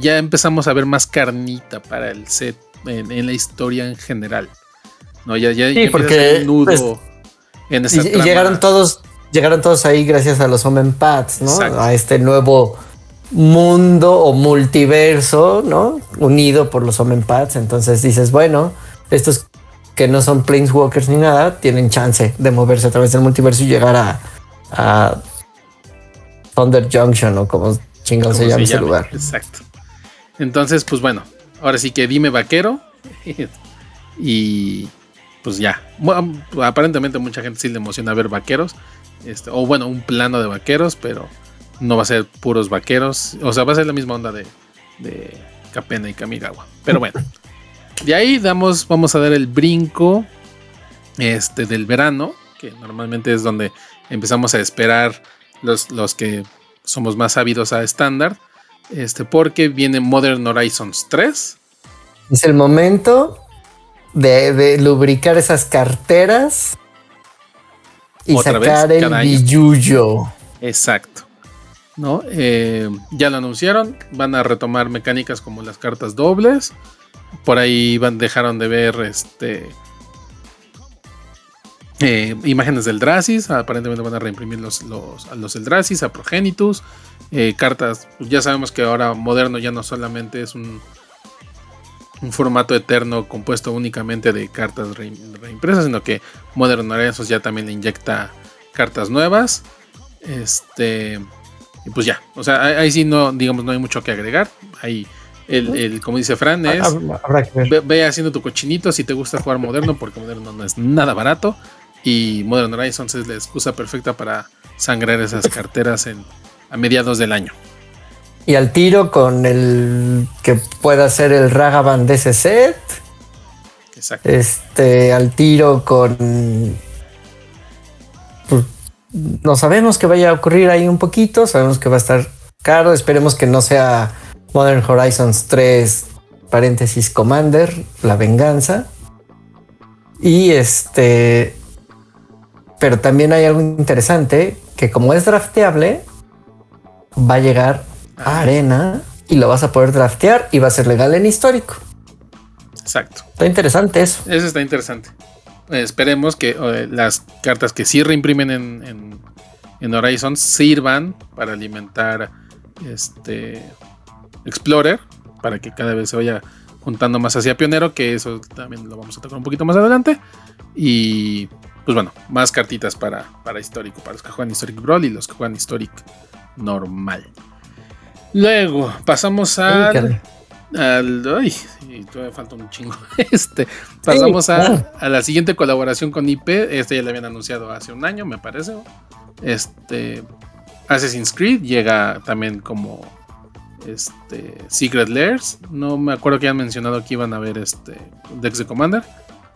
ya empezamos a ver más carnita para el set en, la historia en general. No, ya, ya, sí, porque nudo pues, en esta y, llegaron todos, llegaron todos ahí gracias a los Omen Pads, ¿no? A este nuevo mundo o multiverso, ¿no? Unido por los Omen Pads. Entonces dices, bueno, estos que no son Planeswalkers ni nada, tienen chance de moverse a través del multiverso y llegar a, a Thunder Junction o como chingón se llama ese lugar. Exacto. Entonces, pues bueno, ahora sí que dime vaquero. y pues ya. aparentemente mucha gente sí le emociona ver vaqueros. Este, o bueno, un plano de vaqueros, pero no va a ser puros vaqueros. O sea, va a ser la misma onda de, Capena y Kamigawa. Pero bueno. De ahí damos, vamos a dar el brinco este, del verano, que normalmente es donde empezamos a esperar los, los que somos más ávidos a estándar, este, porque viene Modern Horizons 3. Es el momento de, lubricar esas carteras y sacar el billuyo. Exacto. ¿No? Eh, ya lo anunciaron, van a retomar mecánicas como las cartas dobles, por ahí van, dejaron de ver este, eh, imágenes del Dracis. Aparentemente van a reimprimir los, los, a los Eldrasis, a Progenitus. Eh, cartas, pues ya sabemos que ahora moderno ya no solamente es un, un formato eterno compuesto únicamente de cartas reimpresas, sino que Modern Horizons ya también le inyecta cartas nuevas. Este. Y pues ya. O sea, ahí sí no, digamos, no hay mucho que agregar. Ahí el, como dice Fran, es ve, haciendo tu cochinito si te gusta jugar moderno, porque moderno no es nada barato. Y Modern Horizons es la excusa perfecta para sangrar esas carteras en, a mediados del año. Y al tiro con el que pueda ser el Ragavan de ese set. Exacto. Este, al tiro con. Pues, no sabemos que vaya a ocurrir ahí un poquito. Sabemos que va a estar caro. Esperemos que no sea Modern Horizons 3, paréntesis Commander, la venganza. Y este, pero también hay algo interesante que como es drafteable, va a llegar a arena y lo vas a poder draftear y va a ser legal en histórico. Exacto. Está interesante eso. Eso está interesante. esperemos que eh, las cartas que sí reimprimen en, en, en Horizon sirvan para alimentar este Explorer, para que cada vez se vaya juntando más hacia Pionero, que eso también lo vamos a tocar un poquito más adelante. Y pues bueno, más cartitas para, para histórico, para los que juegan Historic Brawl y los que juegan Historic normal. Luego pasamos al. al ay, todavía falta un chingo. Este, pasamos a, a, la siguiente colaboración con IP. Este ya le habían anunciado hace un año, me parece. Este, Assassin's Creed llega también como este, Secret Lairs. No me acuerdo que hayan mencionado que iban a ver este Dex de Commander.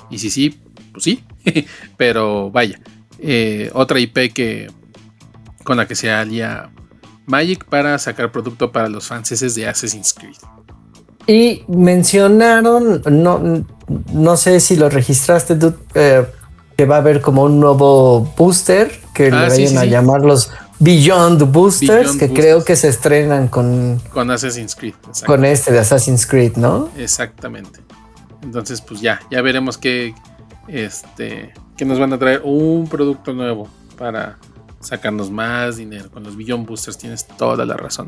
Y si sí, pues sí. Pero vaya. Eh, otra IP que con la que se alía Magic para sacar producto para los franceses de Assassin's Creed. Y mencionaron, no, no sé si lo registraste tú, eh, que va a haber como un nuevo booster que le ah, vayan a llamar los Beyond Boosters, que creo que se estrenan con, con Assassin's Creed. Con este de Assassin's Creed, ¿no? Exactamente. Entonces, pues ya, ya veremos que, este, que nos van a traer un producto nuevo para sacarnos más dinero. Con los Beyond Boosters tienes toda la razón.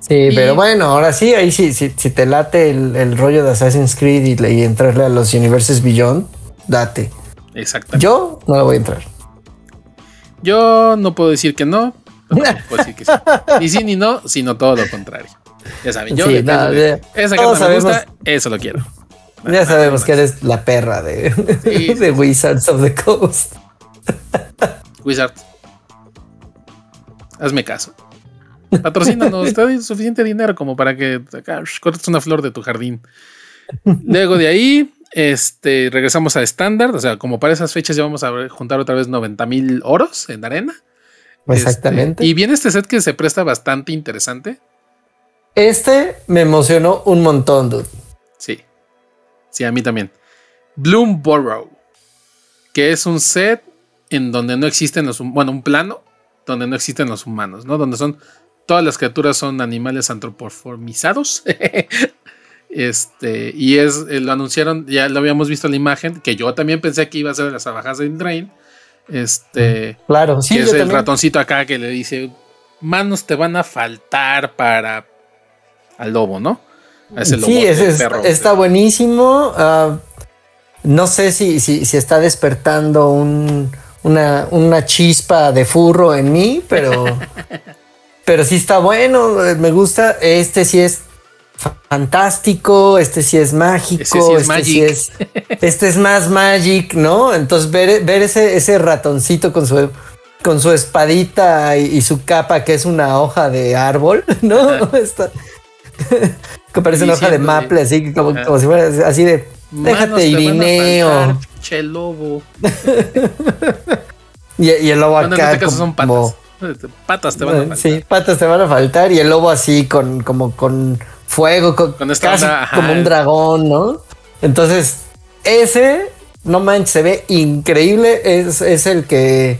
Sí, pero bueno, ahora sí, ahí sí, si, te late el, rollo de Assassin's Creed y, y entrarle a los Universes Beyond, date. Exactamente. Yo no lo voy a entrar. Yo no puedo decir que no, puedo decir que sí. Ni sí ni no, sino todo lo contrario. Ya saben, yo Sí, no, de- de- esa todos carta me gusta, eso lo quiero. Ya sabemos que eres la perra de, Sí, de Wizards of the Coast. Wizard. Hazme caso. Patrocínanos, te doy suficiente dinero como para que cortes una flor de tu jardín. Luego de ahí, este, regresamos a estándar. O sea, como para esas fechas ya vamos a juntar otra vez 90 mil oros en arena. Exactamente. Este, y viene este set que se presta bastante interesante. Este me emocionó un montón, dude. Sí. Sí, a mí también. Bloom Burrow. Que es un set en donde no existen los bueno, un plano donde no existen los humanos, ¿no? Donde son todas las criaturas son animales antropoformizados. este, y es eh, lo anunciaron, ya lo habíamos visto en la imagen, que yo también pensé que iba a ser las abajas de Drain. Este, Claro, sí, que es el ratoncito acá que le dice, manos te van a faltar para al lobo, ¿no? A ese Sí, lobo es- de es- perro. está buenísimo. Ah, no sé si, si, si está despertando un- una, una chispa de furro en mí, pero, pero sí está bueno. Me gusta. Este sí es fantástico. Este sí es mágico. Ese sí es este es, este es más magic, ¿no? Entonces ver, ver ese, ese ratoncito con su con su espadita y, y su capa que es una hoja de árbol, ¿no? Está- que parece una hoja de maple, así como, como si fuera así de déjate irineo. Che lobo. Y, y el lobo Bueno, en acá. este caso son patas. Patas te van a faltar. Sí, patas te van a faltar. Y el lobo así con como con fuego, con, Con esta casi onda, como un dragón, ¿no? Entonces, ese, no manches, se ve increíble. Es, es el que.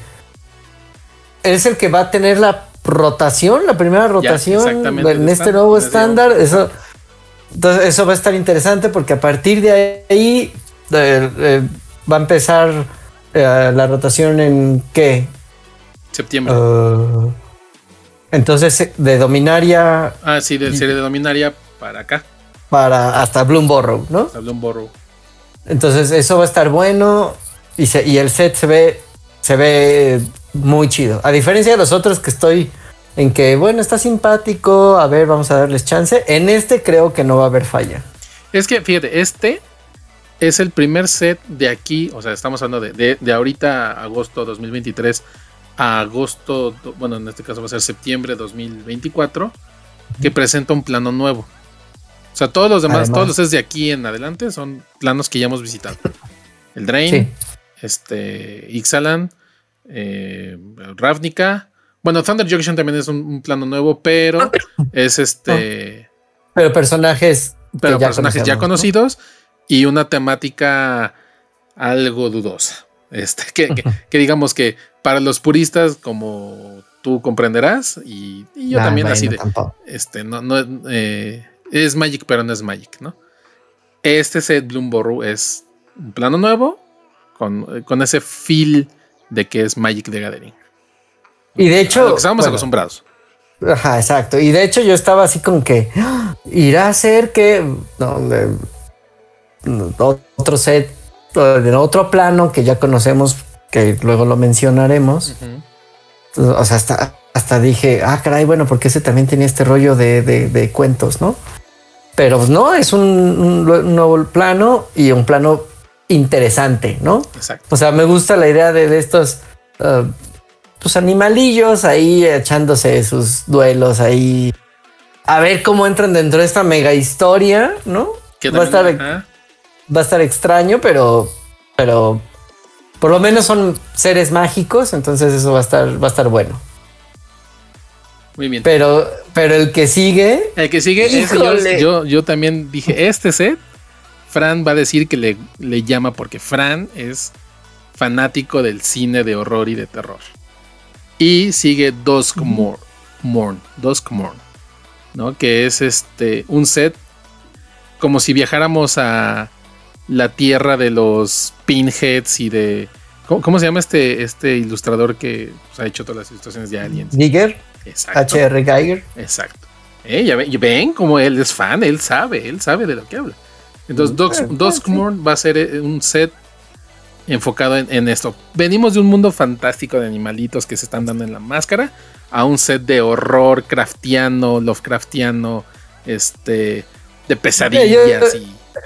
Es el que va a tener la rotación, la primera rotación exactamente, en de este nuevo estándar. Eso, entonces, eso va a estar interesante porque a partir de ahí eh, eh, va a empezar eh, la rotación en qué? Septiembre. Uh, entonces, de Dominaria ah, sí, de serie de Dominaria para acá. para hasta Bloomborrow, ¿no? Un borro. Entonces, eso va a estar bueno y, se- y el set se ve, se ve muy chido. A diferencia de los otros que estoy en que, bueno, está simpático, a ver, vamos a darles chance. En este creo que no va a haber falla. Es que, fíjate, este es el primer set de aquí, o sea, estamos hablando de, de, de ahorita, agosto 2023, a agosto, bueno, en este caso va a ser septiembre 2024, que presenta un plano nuevo. O sea, todos los demás, Además. todos los sets de aquí en adelante son planos que ya hemos visitado. El Drain, Sí. este, Ixalan, eh, Ravnica. Bueno, Thunder Junction también es un, un plano nuevo, pero es este Pero personajes. pero personajes ya conocemos, ¿no? conocidos y una temática algo dudosa. Este, que, que- que digamos que para los puristas, como tú comprenderás, y, y yo Nah, también así de, tampoco. este, no, no, eh, es Magic, pero no es Magic, ¿no? Este set Bloomborrow es un plano nuevo con, con ese feel de que es Magic de Gathering. Y de A hecho. lo que estábamos bueno, acostumbrados. Ajá, exacto. Y de hecho yo estaba así con que ¡ah! irá a ser que no, de- otro set de otro plano que ya conocemos, que luego lo mencionaremos. O sea, hasta, hasta dije, ah, caray, bueno, porque ese también tenía este rollo de, de- de cuentos, ¿no? Pero pues, no, es un, un lo- un nuevo plano y un plano interesante, ¿no? Exacto. O sea, me gusta la idea de, de estos uh, pues animalillos ahí echándose sus duelos ahí. A ver cómo entran dentro de esta mega historia, ¿no? Que Va a estar, ajá. va a estar extraño, pero, pero por lo menos son seres mágicos, entonces eso va a estar, va a estar bueno. Muy bien. Pero, pero el que sigue, El que sigue, ese yo, yo, yo también dije, este set, Fran va a decir que le, le llama porque Fran es fanático del cine de horror y de terror. Y sigue Dusk Morn, Morn, Dusk Morn, ¿no? Que es este un set como si viajáramos a la tierra de los pinheads y de ¿cómo, cómo se llama este este ilustrador que pues, ha hecho todas las ilustraciones de aliens? Giger, Exacto. HR Geiger. Exacto. Eh, ya ven, ven cómo él es fan, él sabe, él sabe de lo que habla. Entonces, Dusk- Eh, Duskmorn va a ser eh, un set enfocado en, esto. Venimos de un mundo fantástico de animalitos que se están dando en la máscara a un set de horror craftiano, Lovecraftiano, este, de pesadillas.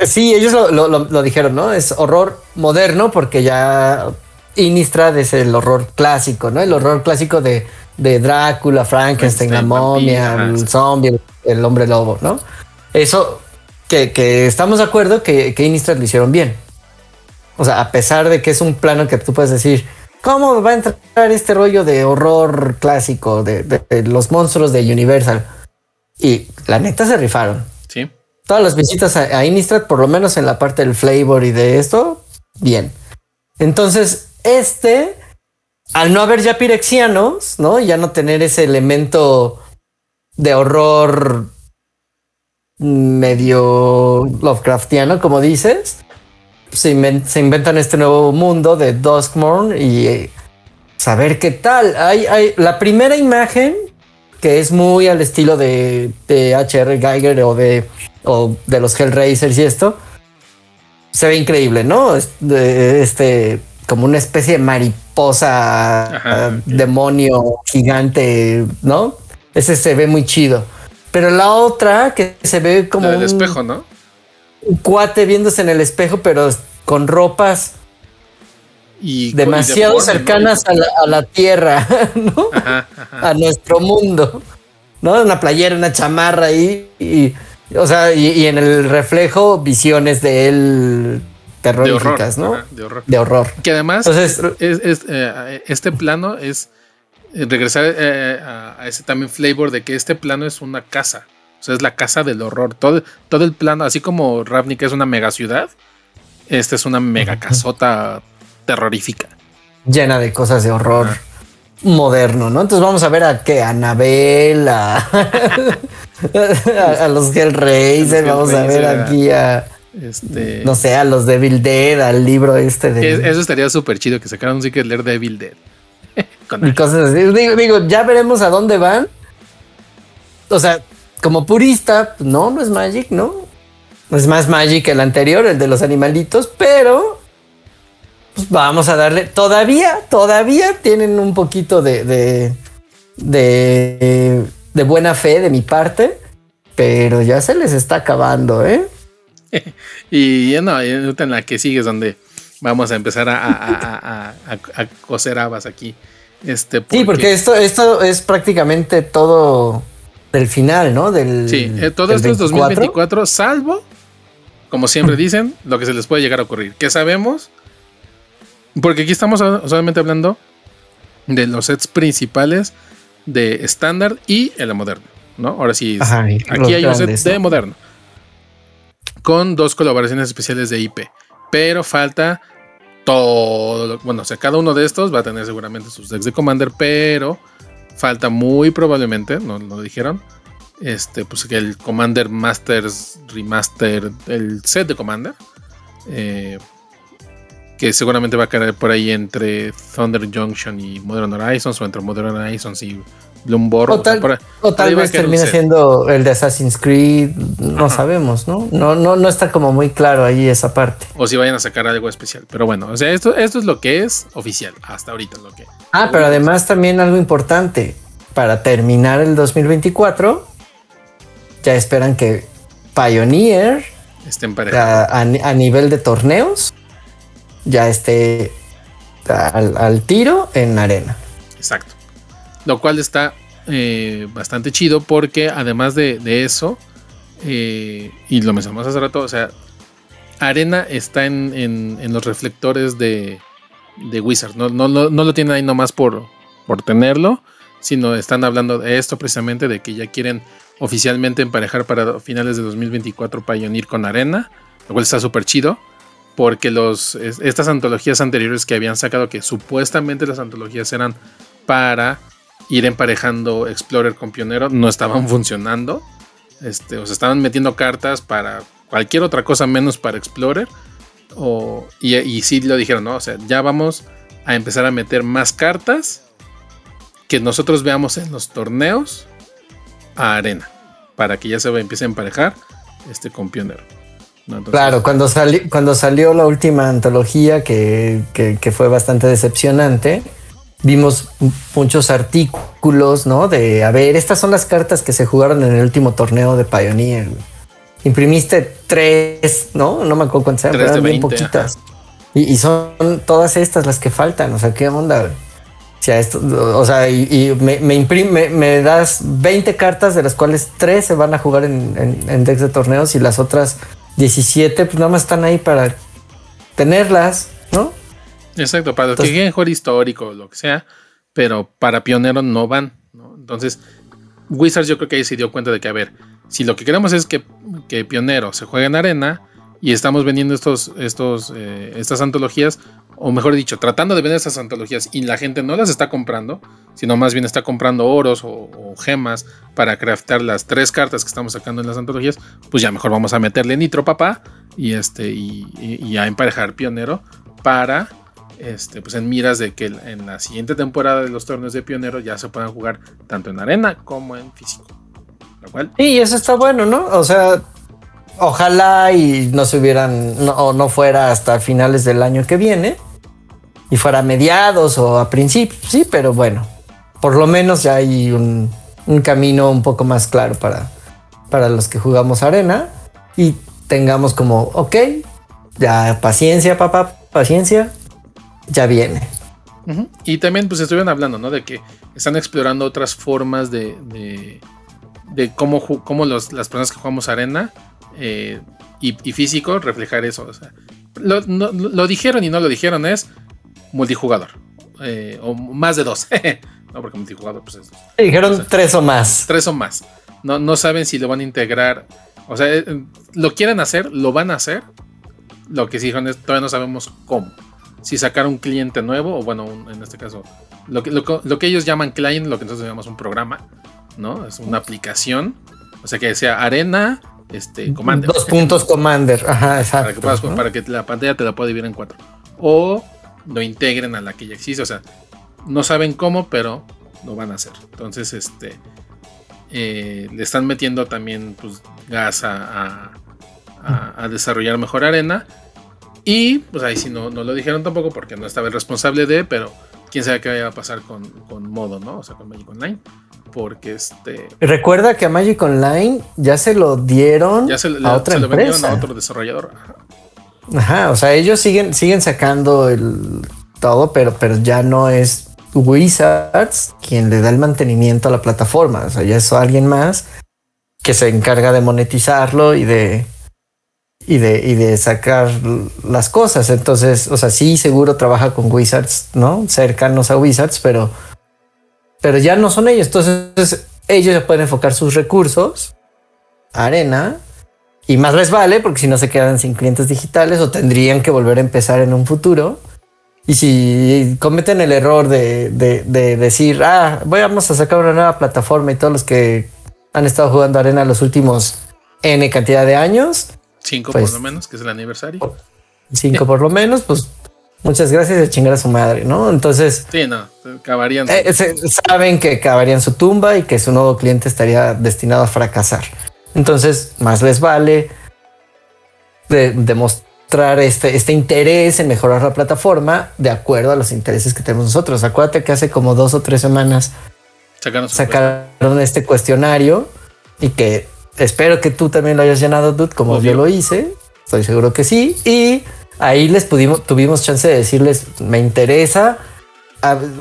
Sí, ellos lo, dijeron, ¿no? Es horror moderno porque ya Innistrad es el horror clásico, ¿no? El horror clásico de, Drácula, Frankenstein, la momia, el zombie, el, hombre lobo, ¿no? Eso que, estamos de acuerdo que, que Innistrad lo hicieron bien. O sea, a pesar de que es un plano que tú puedes decir, ¿cómo va a entrar este rollo de horror clásico de, los monstruos de Universal? Y la neta se rifaron. Sí. Todas las visitas a, a Innistrad, por lo menos en la parte del flavor y de esto, bien. Entonces, este, al no haber ya pirexianos, ¿no? Ya no tener ese elemento de horror medio Lovecraftiano, como dices, se, inventan este nuevo mundo de Duskmorn y saber qué tal. Hay, hay la primera imagen que es muy al estilo de, de H.R. Geiger o de, o de los Hellraisers y esto. Se ve increíble, ¿no? Este, como una especie de mariposa, demonio gigante, ¿no? Ese se ve muy chido. Pero la otra que se ve como el espejo, ¿no? Un cuate viéndose en el espejo, pero con ropas y, demasiado cercanas a, la, tierra, ¿no? A nuestro mundo, ¿no? Una playera, una chamarra ahí, y, o sea, y, en el reflejo visiones de él terroríficas, ¿no? de horror. De horror. Que además, es, eh, este plano es eh, regresar eh, a ese también flavor de que este plano es una casa sea, es la casa del horror. Todo, todo el plano, así como Ravnik es una mega ciudad, esta es una mega casota terrorífica. Llena de cosas de horror moderno, ¿no? Entonces vamos a ver a qué, a Anabel, a, a, los Hellraiser, vamos a ver aquí a... Este, no sé, a los Devil Dead, al libro este de. Eso estaría súper chido que sacaran un Secret leer Devil Dead. y cosas así. Digo, digo, ya veremos a dónde van. O sea, como purista, no, no es Magic, ¿no? Es más Magic que el anterior, el de los animalitos, pero pues vamos a darle. Todavía, todavía tienen un poquito de, de, de, buena fe de mi parte, pero ya se les está acabando, ¿eh? y no, en la que sigue es donde vamos a empezar a, a, coser habas aquí. Este, Sí, porque esto, esto es prácticamente todo del final, ¿no? Del, sí, eh, todo esto es 2024, salvo, como siempre dicen, lo que se les puede llegar a ocurrir. ¿Qué sabemos? Porque aquí estamos solamente hablando de los sets principales de estándar y el moderno, ¿no? Ahora sí, aquí hay un set de moderno con dos colaboraciones especiales de IP, pero falta todo, bueno, o sea, cada uno de estos va a tener seguramente sus decks de Commander, pero falta muy probablemente, no lo dijeron, este, pues que el Commander Masters Remaster, el set de Commander, eh, que seguramente va a caer por ahí entre Thunder Junction y Modern Horizons o entre Modern Horizons y Bloomborg. O tal, vez termine siendo el de Assassin's Creed, no sabemos, ¿no? ¿no? No, no está como muy claro ahí esa parte. O si vayan a sacar algo especial. Pero bueno, o sea, esto, esto es lo que es oficial, hasta ahorita lo que. Ah, pero además también algo importante. Para terminar el 2024, ya esperan que Pioneer esté a, a, nivel de torneos ya esté al tiro en arena. Exacto lo cual está eh, bastante chido porque además de, eso, eh, y lo mencionamos hace rato, o sea, Arena está en, los reflectores de, de Wizard, no, no, no, lo tienen ahí nomás por, por tenerlo, sino están hablando de esto precisamente, de que ya quieren oficialmente emparejar para finales de 2024 Pioneer con Arena, lo cual está súper chido. Porque los, estas antologías anteriores que habían sacado, que supuestamente las antologías eran para ir emparejando Explorer con Pionero no estaban funcionando. Este, o sea, estaban metiendo cartas para cualquier otra cosa menos para Explorer. O, y, y sí lo dijeron, ¿no? O sea, ya vamos a empezar a meter más cartas que nosotros veamos en los torneos a arena. Para que ya se empiece a emparejar este, con Pionero. claro, cuando, cuando salió la última antología que, que, fue bastante decepcionante, vimos muchos artículos, ¿no? De, a ver, estas son las cartas que se jugaron en el último torneo de Pioneer. Imprimiste tres, ¿no? No me acuerdo cuántas eran, eran bien poquitas. Y, son todas estas las que faltan. O sea, ¿qué onda? O sea, esto, o sea y, me, imprime, me das 20 cartas, de las cuales tres se van a jugar en, en, decks de torneos y las otras 17, pues nada más están ahí para tenerlas. Exacto, para los que quieren jugar histórico o lo que sea, pero para pionero no van, ¿no? Entonces, Wizards yo creo que ahí se dio cuenta de que, a ver, si lo que queremos es que, que pionero se juegue en arena, y estamos vendiendo estos, estos, eh, estas antologías, o mejor dicho, tratando de vender estas antologías y la gente no las está comprando, sino más bien está comprando oros o, gemas para craftar las tres cartas que estamos sacando en las antologías, pues ya mejor vamos a meterle nitro papá y, este, y, a emparejar pionero para este, pues en miras de que en la siguiente temporada de los torneos de pionero ya se puedan jugar tanto en arena como en físico. Y eso está bueno, ¿no? O sea, Ojalá y no se hubieran, no, no fuera hasta finales del año que viene y fuera a mediados o a principios, sí, pero bueno, por lo menos ya hay un, camino un poco más claro para, para los que jugamos arena y tengamos como, ok, ya paciencia, papá, paciencia, ya viene. Y también pues estuvieron hablando, ¿no? De que están explorando otras formas de, de, cómo, cómo las personas que jugamos arena eh, y, físico reflejar eso. lo, dijeron y no lo dijeron, es multijugador. Eh, o más de dos. no, porque multijugador, pues es. Dijeron tres o más. Tres o más. No, no saben si lo van a integrar. O sea, eh, lo quieren hacer, lo van a hacer. Lo que sí dijeron es todavía no sabemos cómo. Si sacar un cliente nuevo, o bueno, en este caso, lo que, lo, que ellos llaman client, lo que nosotros llamamos un programa, ¿no? Es una aplicación. O sea, que sea arena, este, Commander. Dos puntos Commander, ajá, exacto. Para que, la pantalla te la pueda dividir en cuatro. O lo integren a la que ya existe, o sea, no saben cómo, pero lo van a hacer. Entonces, este, eh, le están metiendo también pues, gas a, a, desarrollar mejor arena. Y pues ahí sí no, no lo dijeron tampoco porque no estaba el responsable de, pero quién sabe qué vaya a pasar con, con modo, ¿no? O sea, con Magic Online porque este. Recuerda que a Magic Online ya se lo dieron ya se, a otra se empresa. Lo a otro desarrollador. Ajá. o sea, ellos siguen, siguen sacando el todo, pero, pero ya no es Wizards quien le da el mantenimiento a la plataforma. O sea, ya es alguien más que se encarga de monetizarlo y de. Y de, y de sacar las cosas. Entonces, o sea, sí, seguro trabaja con Wizards, ¿no? Cercanos a Wizards, pero pero ya no son ellos. Entonces ellos ya pueden enfocar sus recursos arena y más les vale porque si no se quedan sin clientes digitales o tendrían que volver a empezar en un futuro. Y si cometen el error de, decir, ah, vamos a sacar una nueva plataforma y todos los que han estado jugando arena los últimos N cantidad de años. Cinco por pues lo menos, que es el aniversario. Cinco por lo menos, pues muchas gracias de chingar a su madre, ¿no? Entonces. Sí, no, cavarían. Eh, saben que cavarían su tumba y que su nuevo cliente estaría destinado a fracasar. Entonces, más les vale demostrar este, este interés en mejorar la plataforma de acuerdo a los intereses que tenemos nosotros. Acuérdate que hace como dos o tres semanas sacaron este cuestionario y que espero que tú también lo hayas llenado, dude, como yo lo hice. Estoy seguro que sí. Y ahí les pudimos, tuvimos chance de decirles, me interesa.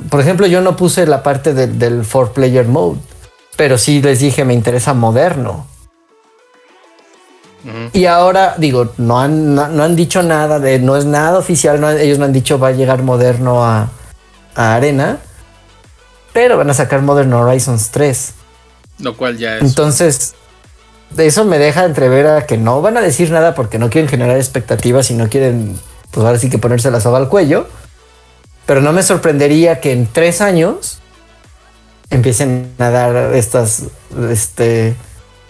por ejemplo, yo no puse la parte del four player mode, pero sí les dije, me interesa moderno. Y ahora digo, no han, no, han dicho nada de, no es nada oficial, ellos no han dicho va a llegar moderno a, a Arena, pero van a sacar Modern Horizons 3. Lo cual ya es. Entonces, eso me deja entrever a que no van a decir nada porque no quieren generar expectativas y no quieren, pues ahora sí que ponerse la soga al cuello. Pero no me sorprendería que en tres años empiecen a dar estas este,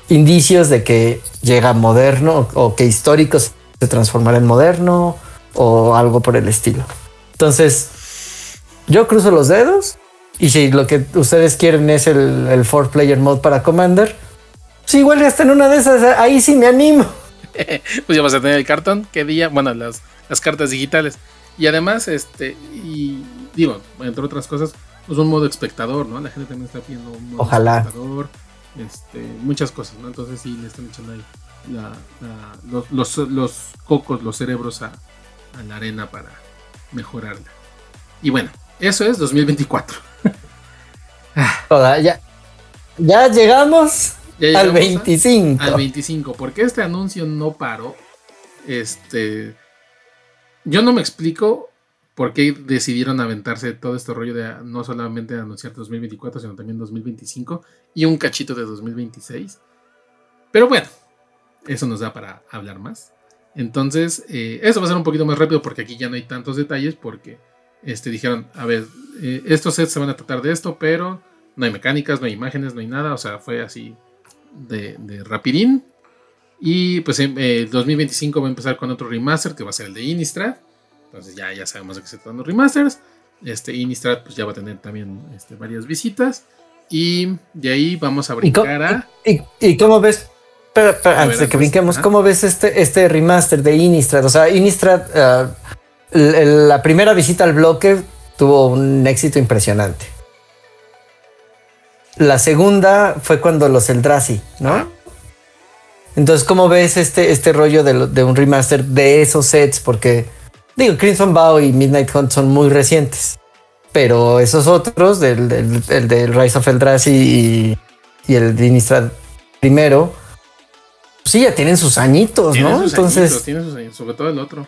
indicios de que llega moderno o que históricos se transformará en moderno o algo por el estilo. Entonces, yo cruzo los dedos y si lo que ustedes quieren es el, el four player mode para Commander, Sí, igual ya está en una de esas. Ahí sí me animo. pues ya vas a tener el cartón, qué día, bueno, las, las cartas digitales. Y además, este, y digo, entre otras cosas, pues un modo espectador, ¿no? La gente también está pidiendo un modo Ojalá. espectador, este, muchas cosas, ¿no? Entonces sí le están echando ahí la- la- los, los, los cocos, los cerebros a, a la arena para mejorarla. Y bueno, eso es 2024. Toda- ya, ya llegamos Ya al llegamos a- 25. al 25, porque este anuncio no paró. Este. Yo no me explico por qué decidieron aventarse todo este rollo de no solamente anunciar 2024, sino también 2025 y un cachito de 2026. Pero bueno, eso nos da para hablar más. Entonces, eh, eso va a ser un poquito más rápido porque aquí ya no hay tantos detalles porque este, dijeron, a ver, eh, estos sets se van a tratar de esto, pero no hay mecánicas, no hay imágenes, no hay nada. O sea, fue así de, de rapidín. Y pues en eh, 2025 va a empezar con otro remaster que va a ser el de Innistrad. Entonces ya, ya sabemos de qué se tratan los remasters. Este Innistrad pues ya va a tener también este, varias visitas. Y de ahí vamos a ¿Y brincar a... y- y cómo ves? Espera, A antes de que brinquemos. ¿cómo ves este, este remaster de Innistrad? O sea, Innistrad, l- la primera visita al bloque tuvo un éxito impresionante. La segunda fue cuando los Eldrazi, ¿no? Entonces, ¿cómo ves este, este rollo de, lo- de un remaster de esos sets? Porque, digo, Crimson Bow y Midnight Hunt son muy recientes. Pero esos otros, del, del, el del Rise of Eldrazi y, y el de Innistrad primero, pues sí, ya tienen sus añitos, ¿no? sus Entonces, añitos, tiene sus añitos, sobre todo el otro,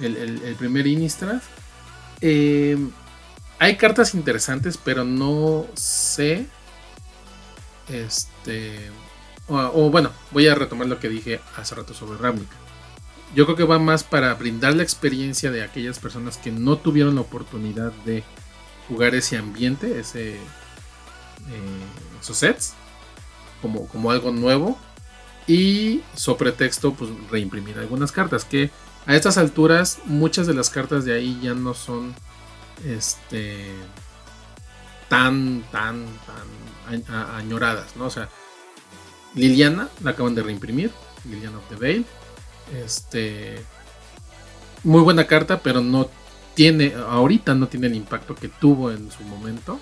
el, el- el primer Innistrad. Eh, hay cartas interesantes, pero no sé. Este. O, bueno, voy a retomar lo que dije hace rato sobre Ravnica. Yo creo que va más para brindar la experiencia de aquellas personas que no tuvieron la oportunidad de jugar ese ambiente, ese, eh, esos sets, como, como algo nuevo y sobre texto pues reimprimir algunas cartas que a estas alturas muchas de las cartas de ahí ya no son este tan tan tan a- añoradas no o sea Liliana la acaban de reimprimir Liliana of the Veil este muy buena carta pero no tiene ahorita no tiene el impacto que tuvo en su momento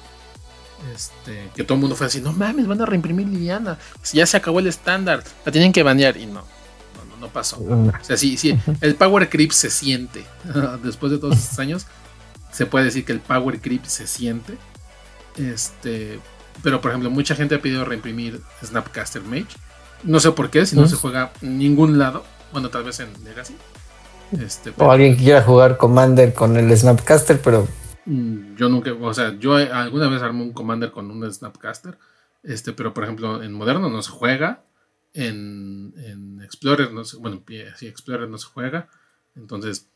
este, que todo el mundo fue así, no mames, van a reimprimir Liliana. Si ya se acabó el estándar, la tienen que banear. Y no, no, no, no pasó. mm, O sea, sí, sí, el power creep se siente. Después de todos estos años, se puede decir que el power creep se siente. Este, pero por ejemplo, mucha gente ha pedido reimprimir Snapcaster Mage. No sé por qué, si no se juega en ningún lado. Bueno, tal vez en Legacy. Este, o alguien que quiera jugar Commander con el Snapcaster, pero Mm, Yo nunca, o sea, yo eh, alguna vez armé un commander con un Snapcaster, este, pero por ejemplo en moderno no se juega, en, en Explorer no se, bueno, pie- sí, Explorer no se juega, entonces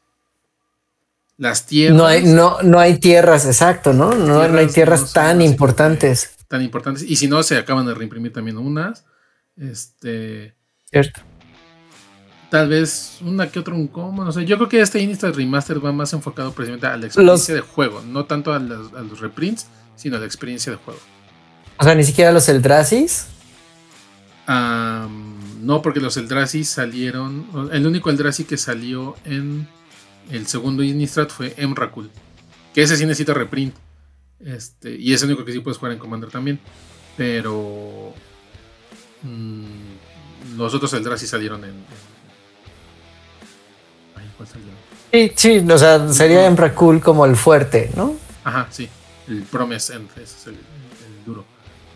las tierras no hay, no, no hay tierras, exacto, ¿no? No, no hay Tierras no tan importantes. Tan importantes y si no se acaban de reimprimir también unas, este, ¿Cierto? tal vez una que otra un combo, no sé, yo creo que este Innistrad Remaster va más enfocado precisamente a la experiencia de juego, no tanto a, las- a los reprints, sino a la experiencia de juego. O sea, ni siquiera los Eldrasis. No, porque los Eldrazi salieron. El único Eldrazi que salió en el segundo Innistrad fue Emrakul. Que ese sí necesita reprint. Este, y es el único que sí puedes jugar en Commander también. Pero. mm, los otros salieron en. en- Ay, ¿cuál salió? Sí, sí, o sea, sería Emrakul como el fuerte, ¿no? Ajá, sí. El Promise End, ese es el, el duro.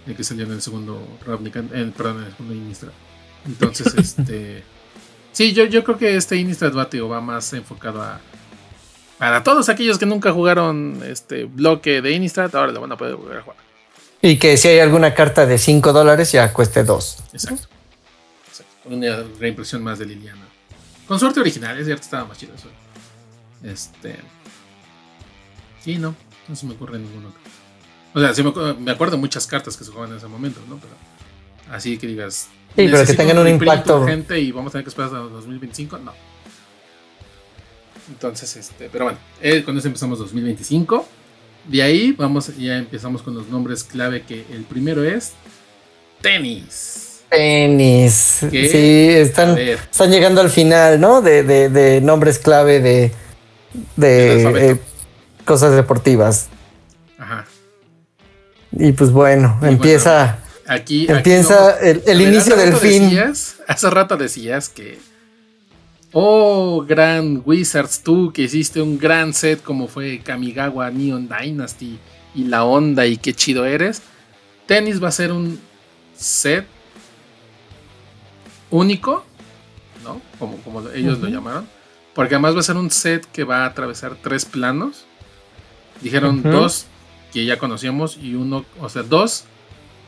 El que salió en el segundo Ravnica, el, perdón, en el segundo Innistrad. Entonces, este. Sí, yo, yo creo que este Innistrad va, tío, va más enfocado a. Para todos aquellos que nunca jugaron este bloque de Innistrad, ahora lo van a poder volver a jugar. Y que si hay alguna carta de 5 dólares ya cueste 2. Exacto. Exacto. Una reimpresión más de Liliana. Con suerte original, es cierto, estaba más chido eso. Este. Sí, no, no se me ocurre ningún otro. O sea, sí me, me acuerdo de muchas cartas que se jugaban en ese momento, ¿no? Pero así que digas. pero que tengan un impacto. urgente y vamos a tener que esperar hasta 2025, no. Entonces, este, pero bueno, eh, con eso empezamos 2025. De ahí vamos, ya empezamos con los nombres clave que el primero es tenis. Tenis. Sí, están, están llegando al final, ¿no? De, de, de nombres clave de, de eh, cosas deportivas. Ajá. Y pues bueno, empieza. aquí, empieza el, inicio del fin. hace rato decías que. Oh, gran Wizards, tú que hiciste un gran set como fue Kamigawa Neon Dynasty y la onda y qué chido eres. Tenis va a ser un set único, ¿no? Como, como ellos lo llamaron. Porque además va a ser un set que va a atravesar tres planos. Dijeron dos que ya conocíamos y uno, o sea, dos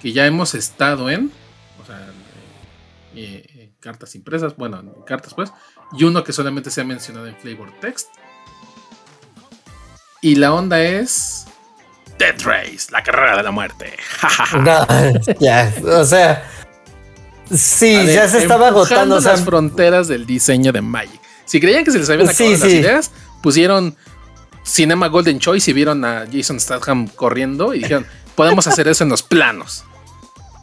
que ya hemos estado en, o sea, eh, eh, cartas impresas, bueno, cartas pues, y uno que solamente se ha mencionado en Flavor Text. Y la onda es Death Race, la carrera de la muerte. ya, o sea, sí, ya se estaba agotando las fronteras del diseño de Magic. Si creían que se les habían acabado las ideas, pusieron Cinema Golden Choice y vieron a Jason Statham corriendo y dijeron, podemos hacer eso en los planos.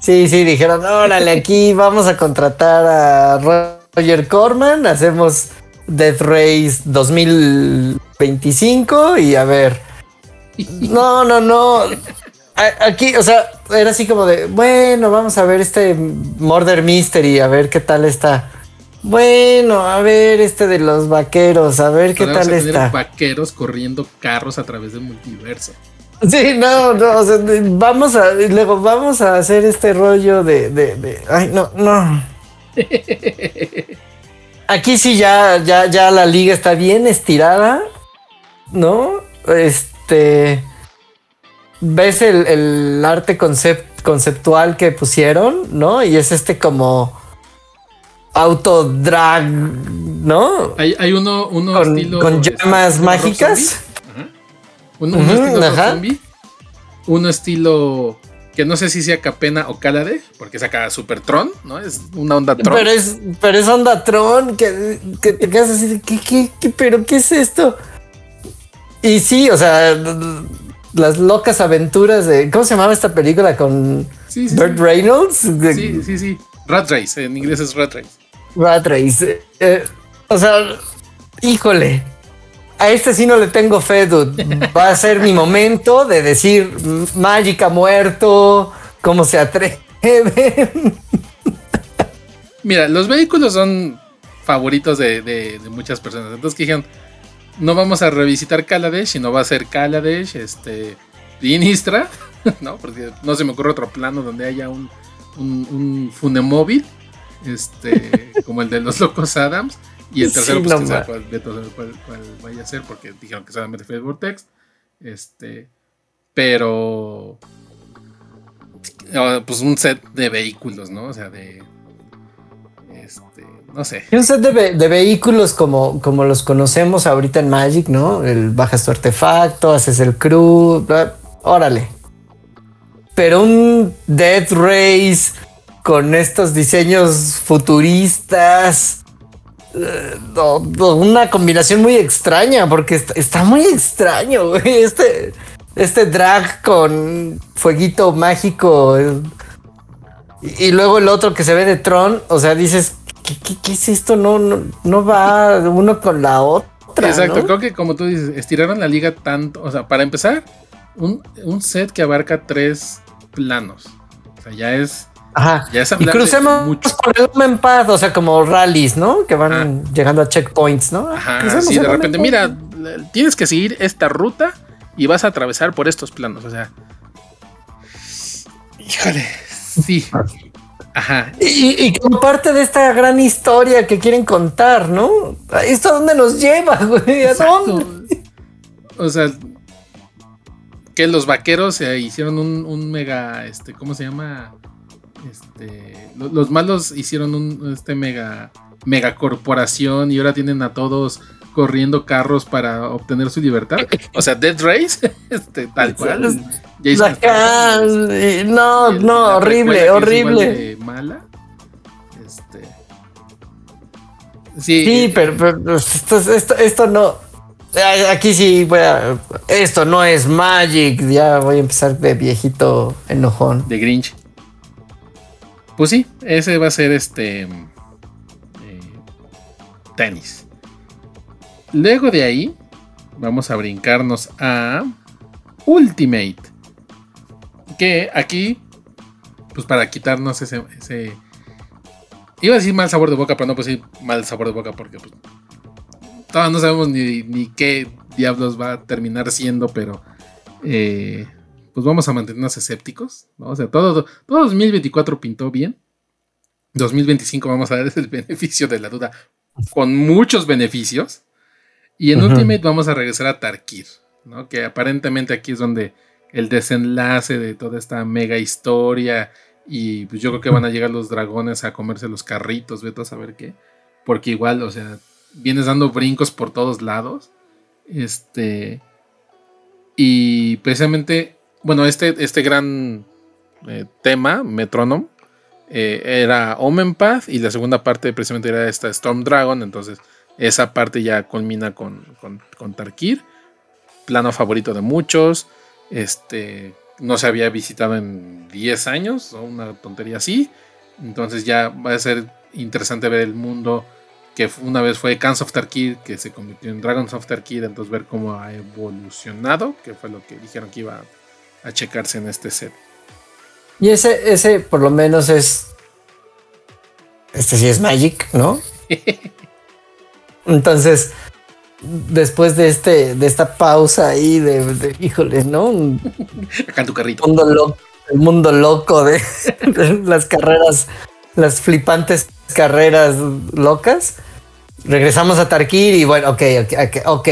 Sí, sí, dijeron, órale, aquí vamos a contratar a Roger Corman, hacemos Death Race 2025 y a ver. No, no, no. Aquí, o sea, era así como de, bueno, vamos a ver este Murder Mystery, a ver qué tal está. Bueno, a ver este de los vaqueros, a ver qué tal está. Vaqueros corriendo carros a través del multiverso. Sí, no, no, o sea, vamos a, luego vamos a hacer este rollo de, de, de ay, no, no. Aquí sí ya, ya, ya la liga está bien estirada, ¿no? Este, ves el, el arte concept, conceptual que pusieron, ¿no? Y es este como autodrag, ¿no? Hay, hay uno, uno con, estilo. Con llamas mágicas. Uno, estilo zombie. Uno estilo que no sé si sea Capena o Calade, porque saca Super Tron, ¿no? Es una onda Tron. Pero es, pero es onda Tron, que, que te quedas así de, ¿qué, qué, qué, pero qué es esto? Y sí, o sea, las locas aventuras de, ¿cómo se llamaba esta película con Burt Reynolds? Sí, sí, sí. Rat Race, en inglés es Rat Race. Rat Race. Eh, o sea, híjole. A este sí no le tengo fe, dude. Va a ser mi momento de decir Magic ha muerto. ¿Cómo se atreve? Mira, los vehículos son favoritos de, muchas personas. Entonces dijeron, no vamos a revisitar Kaladesh, sino va a ser Kaladesh, este, Dinistra, ¿no? Porque no se me ocurre otro plano donde haya un, un, un funemóvil este, como el de los locos Adams. Y el tercero, pues, cuál, vaya a ser, porque dijeron que solamente fue Vortex. Este, pero. Ah, pues un set de vehículos, ¿no? O sea, de. Este, no sé. Un set de, vehículos como, como los conocemos ahorita en Magic, ¿no? El bajas tu artefacto, haces el crew, órale. Pero un Death Race con estos diseños futuristas. Eh, una combinación muy extraña, porque está, muy extraño, Este, este drag con fueguito mágico. Eh, y, luego el otro que se ve de Tron, o sea, dices, ¿qué, es esto? No, no, va uno con la otra. Exacto, creo que como tú dices, estiraron la liga tanto. O sea, para empezar, un, un set que abarca tres planos. O sea, ya es Ajá. y crucemos por el Omen Path, o sea, como rallies, ¿no? Que van llegando a checkpoints, ¿no? Ajá, sí, de repente, mira, tienes que seguir esta ruta y vas a atravesar por estos planos, o sea. Híjole, sí. Ajá. Y, como parte de esta gran historia que quieren contar, ¿no? ¿Esto a dónde nos lleva, güey? ¿A dónde? O sea, que los vaqueros se hicieron un, un mega, este, ¿cómo se llama? Este, los, malos hicieron un este mega megacorporación y ahora tienen a todos corriendo carros para obtener su libertad. O sea, Dead Race, este, tal cual. no, no, horrible, horrible. Mala. Este. Sí, sí eh, pero, esto, esto, esto, no. Aquí sí voy a. Esto no es Magic. Ya voy a empezar de viejito enojón. De Grinch. Pues sí, ese va a ser este eh, tenis. Luego de ahí, vamos a brincarnos a Ultimate. Que aquí, pues para quitarnos ese, Iba a decir mal sabor de boca, pero no puedo decir mal sabor de boca porque pues, todavía no sabemos ni, qué diablos va a terminar siendo, pero eh, pues vamos a mantenernos escépticos. ¿no? O sea, todo, todo 2024 pintó bien. 2025 vamos a dar el beneficio de la duda con muchos beneficios. Y en Ultimate vamos a regresar a Tarkir, ¿no? que aparentemente aquí es donde el desenlace de toda esta mega historia y pues yo creo que van a llegar los dragones a comerse los carritos, vete a saber qué. Porque igual, o sea, vienes dando brincos por todos lados. Este. Y precisamente, bueno, este, este gran eh, tema, Metronome, eh, era Omen Path y la segunda parte precisamente era esta Storm Dragon. Entonces, esa parte ya culmina con, con, con Tarkir. Plano favorito de muchos. Este, no se había visitado en 10 años, o una tontería así. Entonces ya va a ser interesante ver el mundo que una vez fue Cans of Tarkir, que se convirtió en Dragons of Tarkir, entonces ver cómo ha evolucionado, que fue lo que dijeron que iba a checarse en este set. Y ese, ese por lo menos es. Este sí es Magic, ¿no? Entonces, después de este de esta pausa ahí de, híjole, ¿no? Acá en tu carrito. el mundo loco de, las carreras, las flipantes carreras locas. Regresamos a Tarkir y bueno, ok, ok, ok.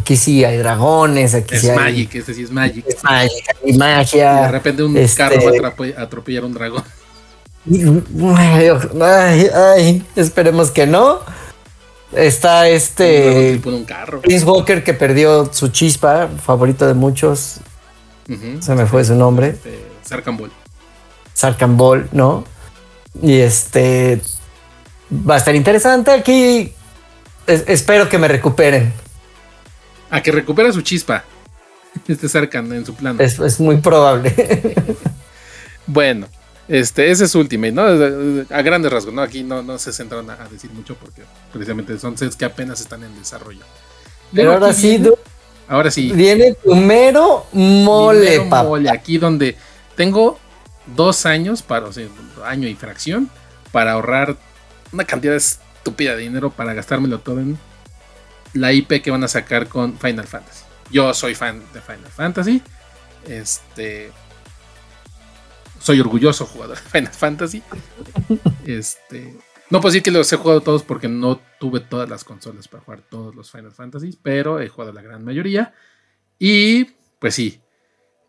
Aquí sí hay dragones, aquí es sí Magic, este sí es Magic. Es Magic, hay magia. de repente un este carro va a atropellar un dragón. Ay, ay, esperemos que no. Está este. Un carro. Prince Walker que perdió su chispa, favorito de muchos. Se me fue su nombre. Este, Sarkan Ball. ¿no? Y este. Va a estar interesante. Aquí espero que me recuperen. A que recupere su chispa. Este Sarkan en su plano. es muy probable. bueno, este, ese es Ultimate, ¿no? A grandes rasgos, ¿no? Aquí no, no se centraron a, decir mucho porque precisamente son sets que apenas están en desarrollo. Pero ahora sí, ahora sí. Viene tu mero mole, mole, aquí donde tengo dos años, para, o sea, año y fracción, para ahorrar una cantidad estúpida de dinero para gastármelo todo en la IP que van a sacar con Final Fantasy. Yo soy fan de Final Fantasy. Este soy orgulloso jugador de Final Fantasy. Este, no puedo decir que los he jugado todos porque no tuve todas las consolas para jugar todos los Final Fantasy, pero he jugado la gran mayoría. Y pues sí,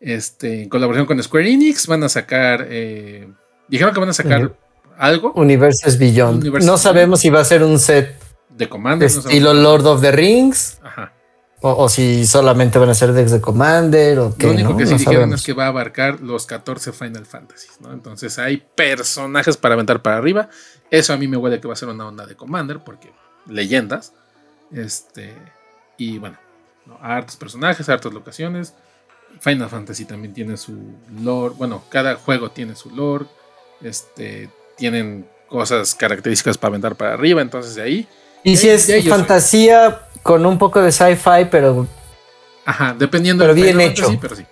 este, en colaboración con Square Enix van a sacar, eh, dijeron que van a sacar algo. Universes Beyond. no sabemos si va a ser un set de Commander. Estilo Lord of the Rings. Ajá. O, si solamente van a ser decks de Commander o qué. Lo único que sí dijeron es que va a abarcar los 14 Final Fantasy, ¿no? Entonces hay personajes para aventar para arriba. Eso a mí me huele que va a ser una onda de Commander, porque leyendas. Este. Y bueno, hartos personajes, hartas locaciones. Final Fantasy también tiene su lore. Bueno, cada juego tiene su lore. Este. Tienen cosas características para aventar para arriba. Entonces de ahí. Y si es fantasía con un poco de sci-fi, pero. Ajá, dependiendo pero bien hecho. Sí, pero sí.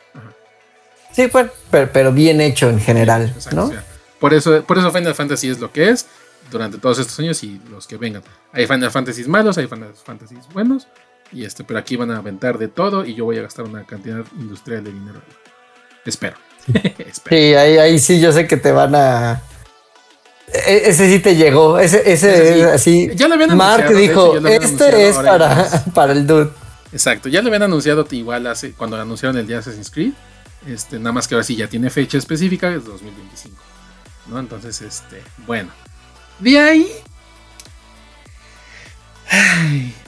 Sí, pues, pero, bien hecho en general, ¿no? por, eso, por eso Final Fantasy es lo que es durante todos estos años y los que vengan. Hay Final Fantasy malos, hay Final Fantasy buenos, y este, pero aquí van a aventar de todo y yo voy a gastar una cantidad industrial de dinero. Espero. Sí, ahí, ahí sí yo sé que te van a e, ese sí te llegó. Ese, ese, así. Ya lo habían Mark dijo: Este es para, para el dude. Exacto, ya lo habían anunciado igual hace cuando anunciaron el día Assassin's Creed. Este, nada más que ahora sí ya tiene fecha específica, es 2025. ¿No? Entonces, este, bueno. De ahí.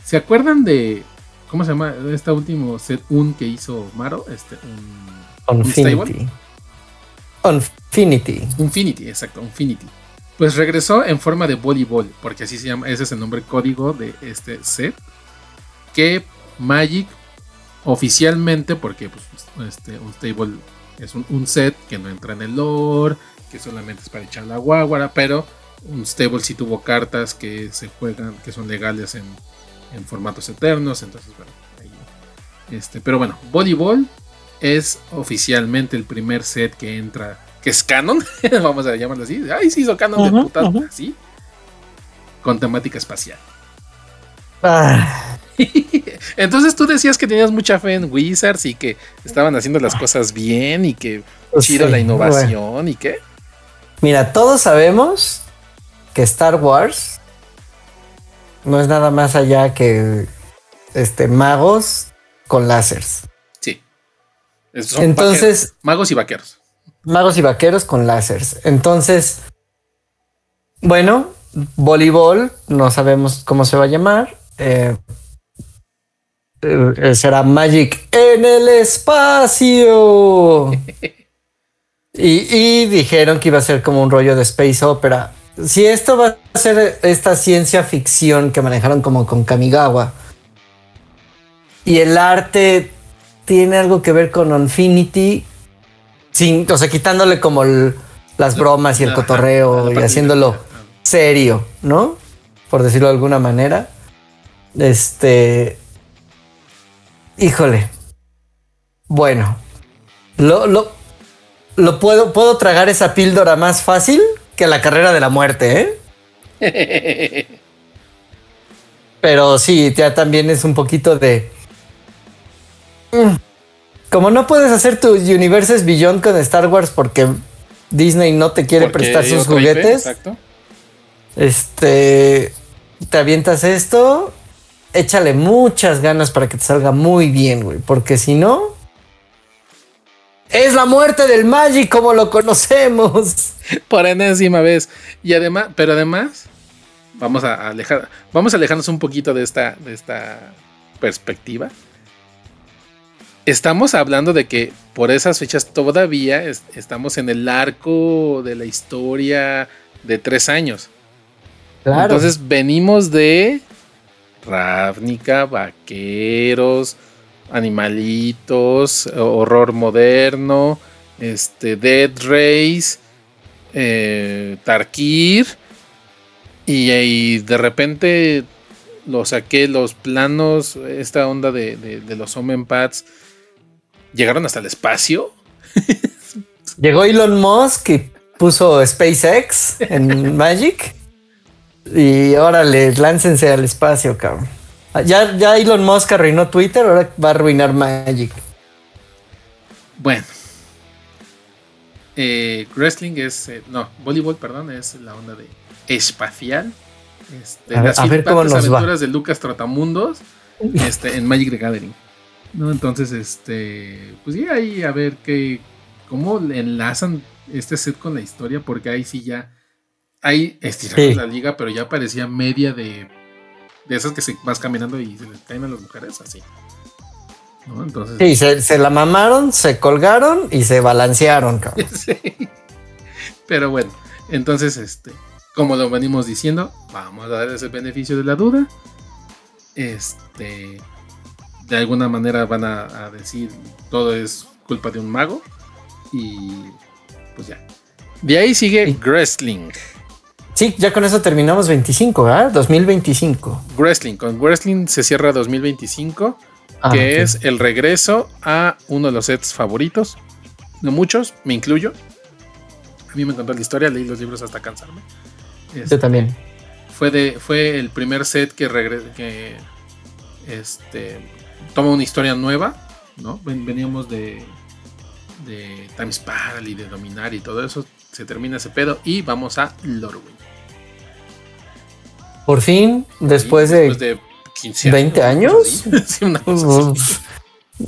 ¿Se acuerdan de. ¿Cómo se llama? Este último set un que hizo Maro. Este, un. Infinity. Infinity. Infinity, exacto, Infinity. Pues regresó en forma de voleibol, porque así se llama, ese es el nombre código de este set. Que Magic oficialmente, porque pues, este, un stable es un, set que no entra en el lore, que solamente es para echar la guaguara, pero un stable sí tuvo cartas que se juegan, que son legales en, en formatos eternos, entonces bueno, ahí, este, pero bueno, voleibol es oficialmente el primer set que entra, que es canon, vamos a llamarlo así, ay, sí hizo canon de puta, ¿sí? Con temática espacial. Ah. Entonces tú decías que tenías mucha fe en Wizards y que estaban haciendo las cosas bien y que pues chido la innovación y qué. Mira, todos sabemos que Star Wars no es nada más allá que este magos con láseres. Sí. Entonces, magos y vaqueros. Magos y vaqueros con láseres. Entonces, bueno, voleibol, no sabemos cómo se va a llamar. Eh, eh, será Magic en el espacio. y, dijeron que iba a ser como un rollo de space opera. Si esto va a ser esta ciencia ficción que manejaron como con Kamigawa y el arte tiene algo que ver con Infinity, sin, o sea, quitándole como las bromas y el cotorreo y haciéndolo serio, ¿no? Por decirlo de alguna manera. Este, Híjole. Bueno. Lo, lo, lo puedo, puedo tragar esa píldora más fácil que la carrera de la muerte, ¿eh? Pero sí, ya también es un poquito de. Mm. Como no puedes hacer tus universes Beyond con Star Wars porque Disney no te quiere prestar sus juguetes. exacto. Este. Te avientas esto échale muchas ganas para que te salga muy bien, güey. Porque si no, es la muerte del Magic como lo conocemos. Por enésima vez. Y además, pero además, vamos a alejar, vamos a alejarnos un poquito de esta, de esta perspectiva. Estamos hablando de que por esas fechas todavía estamos en el arco de la historia de tres años. Claro. Entonces venimos de Ravnica, vaqueros, animalitos, horror moderno, este, Dead Race, eh, Tarkir. Y, de repente lo saqué los planos, esta onda de, los Omen Pads, llegaron hasta el espacio. Llegó Elon Musk y puso SpaceX en Magic. Y órale, láncense al espacio, cabrón. Ya, ya Elon Musk arruinó Twitter, ahora va a arruinar Magic. Bueno. Eh, wrestling es. Eh, no, voleibol, perdón, es la onda de espacial. Este, a, las aventuras de Lucas Trotamundos este, en Magic the Gathering. ¿No? Entonces, este. Pues sí, ahí a ver qué. cómo enlazan este set con la historia, porque ahí sí ya ahí estiraron la liga, pero ya parecía media de, de esas que se vas caminando y se les caen a las mujeres así. ¿no? Entonces, sí, se, la mamaron, se colgaron y se balancearon, cabrón. Pero bueno, entonces, este, como lo venimos diciendo, vamos a dar ese beneficio de la duda. Este, de alguna manera van a, a decir todo es culpa de un mago. Y pues ya. De ahí sigue Wrestling. Sí, ya con eso terminamos 25, ¿verdad? 2025. Wrestling. Con Wrestling se cierra 2025, ah, que es el regreso a uno de los sets favoritos. De muchos, me incluyo. A mí me encantó la historia, leí los libros hasta cansarme. Yo este, también. Fue, de, fue el primer set que, que este, toma una historia nueva, ¿no? Veníamos de, de Time Spiral y de Dominar y todo eso. Se termina ese pedo y vamos a Lorwyn. Por fin, después, de, 20 años.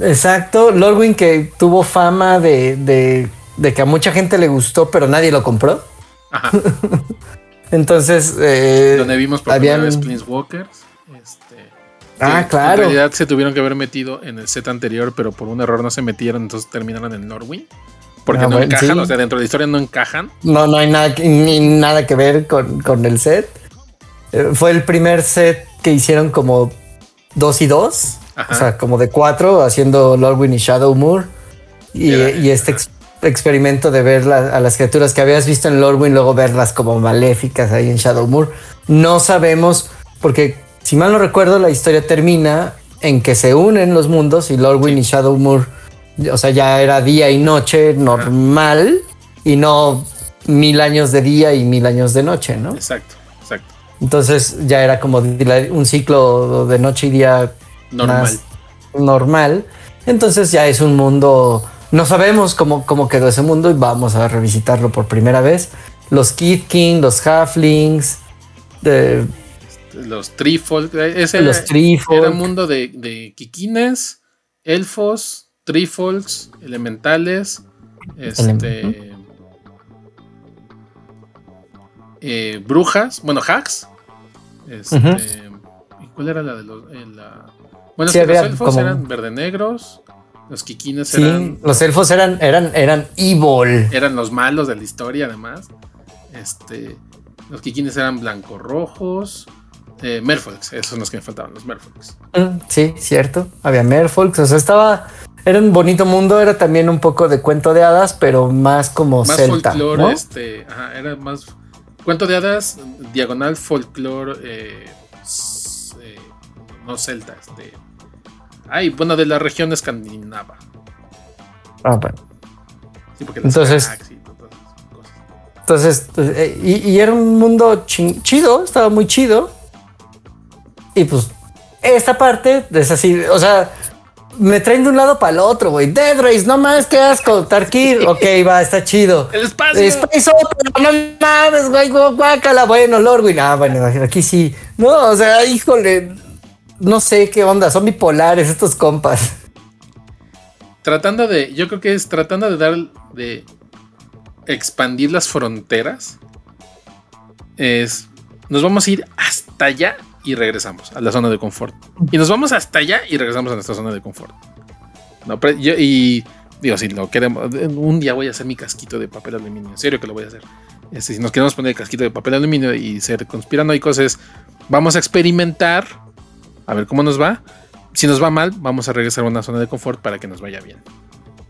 Exacto. Lorwyn que tuvo fama de, que a mucha gente le gustó, pero nadie lo compró. Entonces. Eh, Donde vimos por habían... primera vez Walkers. Ah, claro. En realidad se tuvieron que haber metido en el set anterior, pero por un error no se metieron, entonces terminaron en Norwin. Porque ah, no encajan, o sea, dentro de la historia no encajan. No, no hay nada, ni nada que ver con, con el set. Eh, fue el primer set que hicieron como dos y dos. O sea, como de cuatro, haciendo Lordwyn y Shadow Moore. Y, y este experimento de ver a las criaturas que habías visto en Lordwyn, luego verlas como maléficas ahí en Shadow Moore. No sabemos, porque si mal no recuerdo, la historia termina en que se unen los mundos y Lordwyn y Shadow Moore, o sea, ya era día y noche normal y no mil años de día y mil años de noche, ¿no? Exacto, exacto. Entonces ya era como un ciclo de noche y día normal. normal. Entonces ya es un mundo no sabemos cómo, cómo quedó ese mundo y vamos a revisitarlo por primera vez. Los Kid King, los Halflings, de, los Trifolk. Ese los Era un mundo de, de Kikines, elfos, Trifolks, elementales, este, eh, brujas, bueno, hacks. Este, ¿Cuál era la de los.? Eh, bueno, los elfos eran verde negros. Los kikines eran. Los elfos eran, eran, eran evil. Eran los malos de la historia, además. Este. Los kikines eran blanco-rojos. Eh, Merfolks, esos son los que me faltaban, los Merfolks. Mm, sí, cierto. Había Merfolks. O sea, estaba. Era un bonito mundo, era también un poco de cuento de hadas, pero más como más celta. Folclore, este. Ajá, era más. Cuento de hadas, diagonal folclore. Eh, eh, no celta, este Ay, bueno, de la región escandinava. Ah, bueno. Sí, porque entonces, entonces, eh, y, era un mundo chido, estaba muy chido. Y pues, esta parte es así, o sea, me traen de un lado para el otro, güey. Dead Race, no más, qué asco. Tarkir, ok, va, está chido. El espacio. Space Opera, no mames, güey, guácala. Bueno, güey, ah, bueno, aquí sí. No, o sea, híjole, no sé qué onda, son bipolares estos compas. Tratando de, yo creo que es tratando de dar, de expandir las fronteras. Es, nos vamos a ir hasta allá y regresamos a la zona de confort. Y nos vamos hasta allá y regresamos a nuestra zona de confort. No, y digo, si lo queremos, un día voy a hacer mi casquito de papel aluminio. En serio que lo voy a hacer. Este, si nos queremos poner el casquito de papel aluminio y ser conspiranoicos, es vamos a experimentar a ver cómo nos va. Si nos va mal, vamos a regresar a una zona de confort para que nos vaya bien.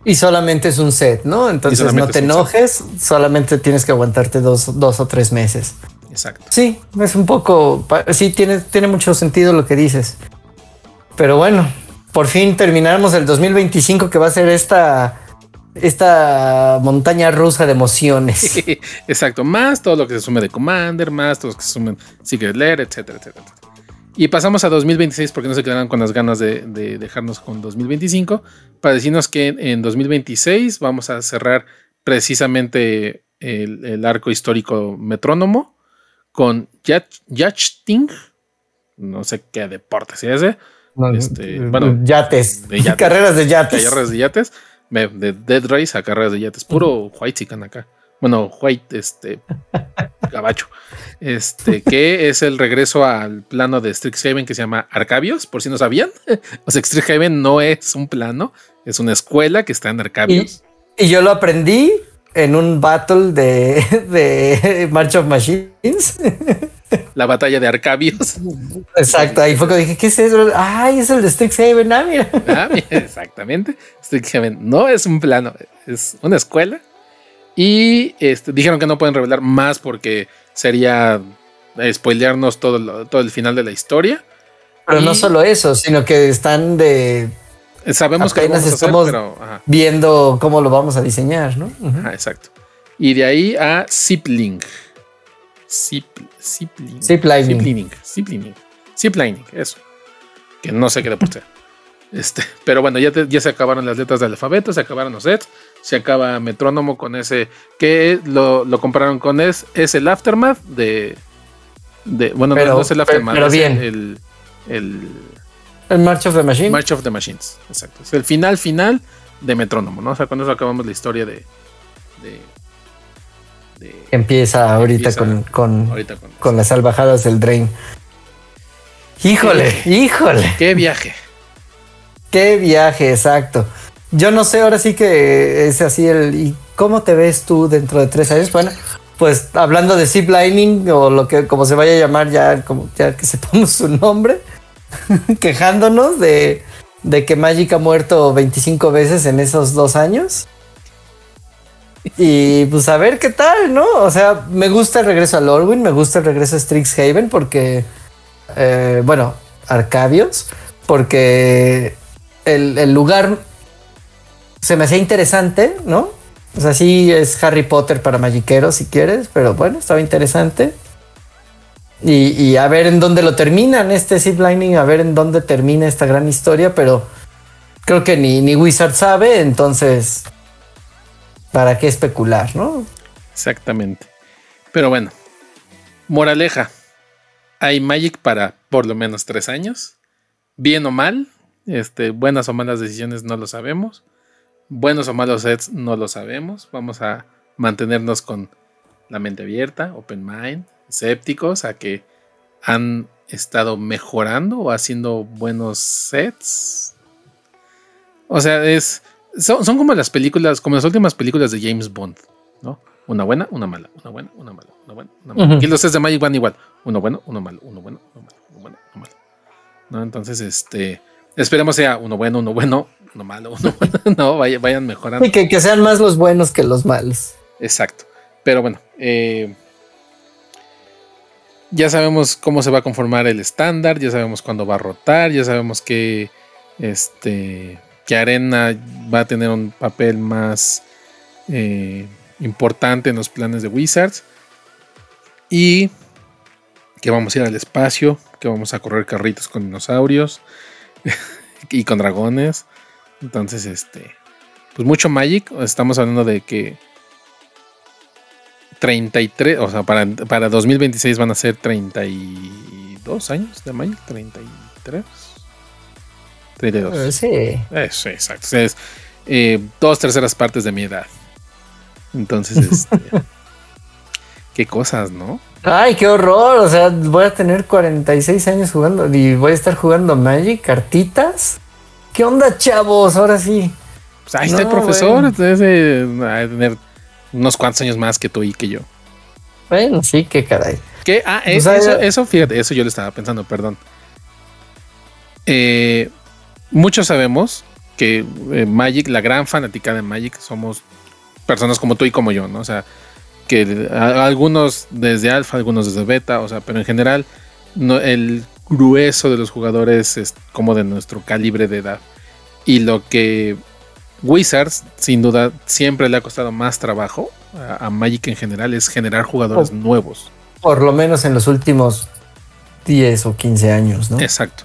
Y solamente es un set, ¿no? Entonces no te enojes, solamente tienes que aguantarte dos, o tres meses. Exacto. Sí, es un poco, sí, tiene, tiene mucho sentido lo que dices. Pero bueno, por fin terminamos el 2025 que va a ser esta, esta montaña rusa de emociones. Exacto, más todo lo que se sume de Commander, más todo lo que se sumen Secret Lair, etcétera, etcétera. Y pasamos a 2026 porque no se quedarán con las ganas de, dejarnos con 2025 para decirnos que en 2026 vamos a cerrar precisamente el, arco histórico metrónomo con Yachting, no sé qué deporte es ese. este, bueno, yates. carreras de yates. Carreras de yates. De Dead Race a carreras de yates. Puro white chican acá. Bueno, white, este, gabacho. Este, que es el regreso al plano de Strixhaven que se llama Arcabios, por si no sabían. O sea, Strixhaven no es un plano, es una escuela que está en Arcabios. Y, yo lo aprendí en un battle de, de March of Machines. La batalla de Arcabios. Exacto, ahí fue cuando dije, ¿qué es eso? Ay, es el de Strixhaven, ah, mira. Ah, mira exactamente. Strixhaven no es un plano, es una escuela y este, dijeron que no pueden revelar más porque sería spoilearnos todo, todo el final de la historia. Pero no solo eso, sino que están de. Sabemos que estamos pero, viendo cómo lo vamos a diseñar, ¿no? exacto. Y de ahí a Zipling. Zip, Ziplining. Ziplining. Ziplining. Ziplining, eso. Que no sé qué deporte. Este, pero bueno, ya, ya se acabaron las letras del alfabeto, se acabaron los sets se acaba Metrónomo con ese, que lo, lo compararon con es, es el Aftermath de, de bueno, no, es el Aftermath, pero bien. el, el, el March of the Machines. March of the Machines, exacto. Es el final final de Metrónomo, ¿no? O sea, con eso acabamos la historia de... de, empieza ahorita con, con, con, las salvajadas del Drain. Híjole, híjole. Qué viaje. Qué viaje, exacto. Yo no sé, ahora sí que es así el. ¿Y cómo te ves tú dentro de tres años? Bueno, pues hablando de ziplining o lo que como se vaya a llamar ya, como ya que sepamos su nombre, quejándonos de, de que Magic ha muerto 25 veces en esos dos años. Y pues a ver qué tal, ¿no? O sea, me gusta el regreso a Lorwyn, me gusta el regreso a Strixhaven porque, eh, bueno, Arcabios, porque el, el lugar se me hacía interesante, ¿no? O sea, sí es Harry Potter para magiqueros si quieres, pero bueno, estaba interesante. Y, a ver en dónde lo terminan este ziplining, a ver en dónde termina esta gran historia, pero creo que ni, ni Wizard sabe, entonces, ¿para qué especular, no? Exactamente. Pero bueno, moraleja, hay Magic para por lo menos tres años, bien o mal, este, buenas o malas decisiones no lo sabemos, buenos o malos sets no lo sabemos, vamos a mantenernos con la mente abierta, open mind, escépticos a que han estado mejorando o haciendo buenos sets. O sea, es. Son, como las películas, como las últimas películas de James Bond, ¿no? Una buena, una mala, una buena, una mala, una buena, una mala. Y los sets de Magic van igual. Uno bueno, uno malo, uno bueno, uno malo, uno bueno, uno malo. ¿No? Entonces, este. Esperemos sea uno bueno, uno bueno, uno malo, uno bueno. no, vayan, mejorando. Y que, que sean más los buenos que los malos. Exacto. Pero bueno, eh, ya sabemos cómo se va a conformar el estándar, ya sabemos cuándo va a rotar, ya sabemos que este que Arena va a tener un papel más eh, importante en los planes de Wizards y que vamos a ir al espacio, que vamos a correr carritos con dinosaurios y con dragones. Entonces, este, pues mucho Magic. Estamos hablando de que 33, o sea, para, para 2026 van a ser 32 años de Magic, 33. 32. Eh, sí. Eso, exacto. Es eh, dos terceras partes de mi edad. Entonces, este, qué cosas, ¿no? Ay, qué horror. O sea, voy a tener 46 años jugando y voy a estar jugando Magic, cartitas. ¿Qué onda, chavos? Ahora sí. Pues ahí está el profesor. Debe tener unos cuantos años más que tú y que yo. Bueno, sí, qué caray. ¿Qué? Ah, pues eso, eso, fíjate, eso yo le estaba pensando, perdón. Eh, muchos sabemos que eh, Magic, la gran fanática de Magic, somos personas como tú y como yo, ¿no? O sea, que algunos desde alfa, algunos desde beta, o sea, pero en general no, el grueso de los jugadores es como de nuestro calibre de edad. Y lo que Wizards, sin duda, siempre le ha costado más trabajo a, Magic en general, es generar jugadores nuevos. Por lo menos en los últimos 10 o 15 años, ¿no? Exacto.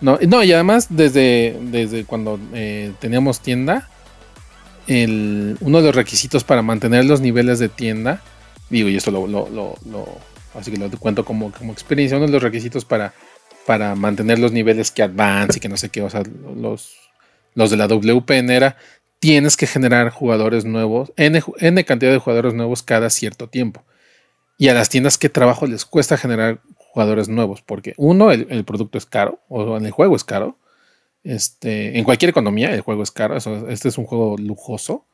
No, no y además, desde, desde cuando eh, teníamos tienda, el, uno de los requisitos para mantener los niveles de tienda, digo, y esto lo, lo, lo, así que lo cuento como, como experiencia, uno de los requisitos para, para mantener los niveles que advance y que no sé qué, o sea, los los de la WPN era, tienes que generar jugadores nuevos, N, cantidad de jugadores nuevos cada cierto tiempo. Y a las tiendas, ¿qué trabajo les cuesta generar jugadores nuevos? Porque uno, el, producto es caro, o en el juego es caro. Este, en cualquier economía el juego es caro. este es un juego lujoso.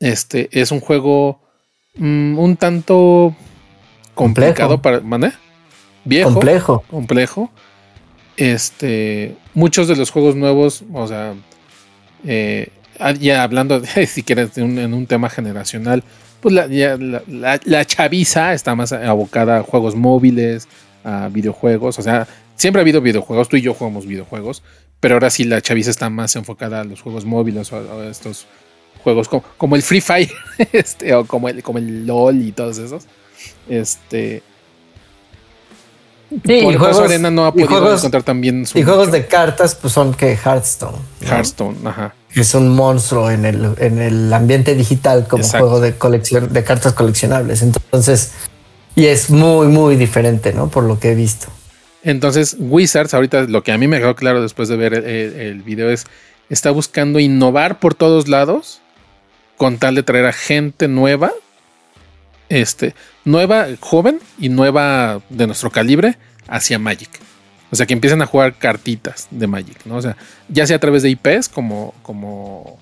Este es un juego mm, un tanto complicado para. ¿Mané? Viejo. Complejo. Complejo. Este. Muchos de los juegos nuevos, o sea, eh, ah, ya hablando, si quieres, en un tema generacional, pues la, la, chaviza está más abocada a juegos móviles, a videojuegos. O sea, siempre ha habido videojuegos, tú y yo jugamos videojuegos, pero ahora sí la chaviza está más enfocada a los juegos móviles o a, estos juegos como, el Free Fire este, o como el, como el LOL y todos esos. Este, Sí, y juegos, Arena no ha podido encontrar también Y juegos de cartas, pues son que Hearthstone. Hearthstone, ajá. Es un monstruo en el, en el ambiente digital como juego de colección de cartas coleccionables. Entonces, y es muy, muy diferente, ¿no? Por lo que he visto. Entonces, Wizards, ahorita lo que a mí me quedó claro después de ver el, el video es, está buscando innovar por todos lados con tal de traer a gente nueva este, nueva, joven y nueva de nuestro calibre hacia Magic. O sea, que empiecen a jugar cartitas de Magic, ¿no? O sea, ya sea a través de IPs como, como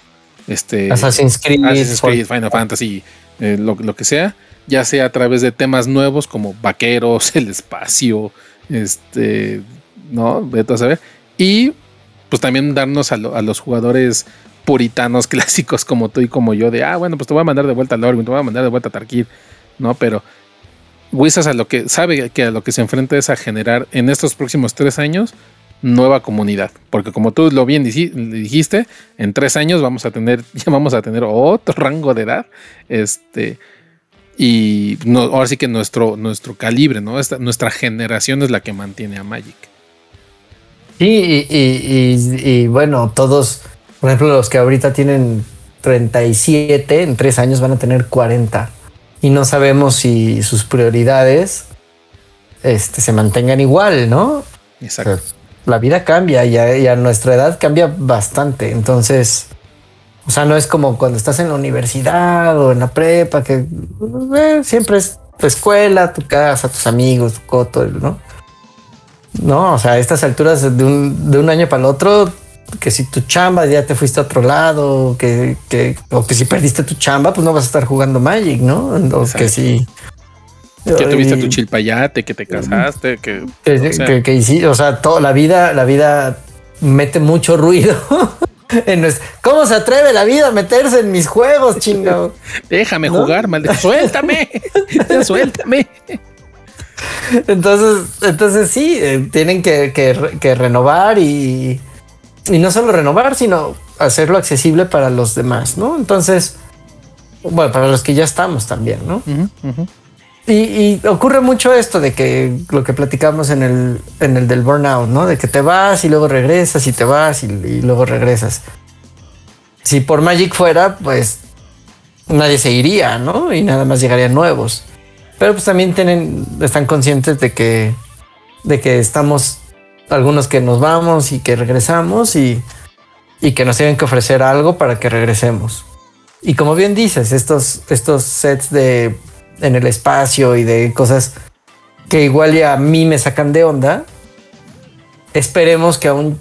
este, Assassin's Creed, Final Fantasy, eh, lo, que sea, ya sea a través de temas nuevos como vaqueros, el espacio, este, ¿no? Vete a saber. Y pues también darnos a, los jugadores puritanos clásicos como tú y como yo de, ah, bueno, pues te voy a mandar de vuelta a Lorwyn, te voy a mandar de vuelta a Tarkir, ¿no? Pero Wizards a lo que sabe que a lo que se enfrenta es a generar en estos próximos tres años nueva comunidad. Porque como tú lo bien dijiste, en tres años vamos a tener, ya vamos a tener otro rango de edad. Este. Y no, ahora sí que nuestro, nuestro calibre, ¿no? nuestra generación es la que mantiene a Magic. Sí, y, bueno, todos, por ejemplo, los que ahorita tienen 37, en tres años van a tener 40. Y no sabemos si sus prioridades este, se mantengan igual, ¿no? Exacto la vida cambia y a, nuestra edad cambia bastante. Entonces, o sea, no es como cuando estás en la universidad o en la prepa, que eh, siempre es tu escuela, tu casa, tus amigos, tu coto, ¿no? No, o sea, a estas alturas de un, año para el otro, que si tu chamba ya te fuiste a otro lado, que, que, o que si perdiste tu chamba, pues no vas a estar jugando Magic, ¿no? O que si que tuviste tu chilpayate, que te casaste, que. Que, o sea, que, o sea, toda la vida, la vida mete mucho ruido. ¿Cómo se atreve la vida a meterse en mis juegos, chingado? Déjame jugar, maldito. Suéltame, suéltame. Entonces, entonces sí, eh, tienen que, que, renovar y, y no solo renovar, sino hacerlo accesible para los demás, ¿no? Entonces, bueno, para los que ya estamos también, ¿no? Y, ocurre mucho esto de que lo que platicamos en el, en el del burnout, ¿no? De que te vas y luego regresas y te vas y, luego regresas. Si por Magic fuera, pues nadie se iría, ¿no? Y nada más llegarían nuevos. Pero pues también tienen, están conscientes de que, de que estamos algunos que nos vamos y que regresamos y, y que nos tienen que ofrecer algo para que regresemos. Y como bien dices, estos, estos sets de en el espacio y de cosas que igual ya a mí me sacan de onda. Esperemos que a un,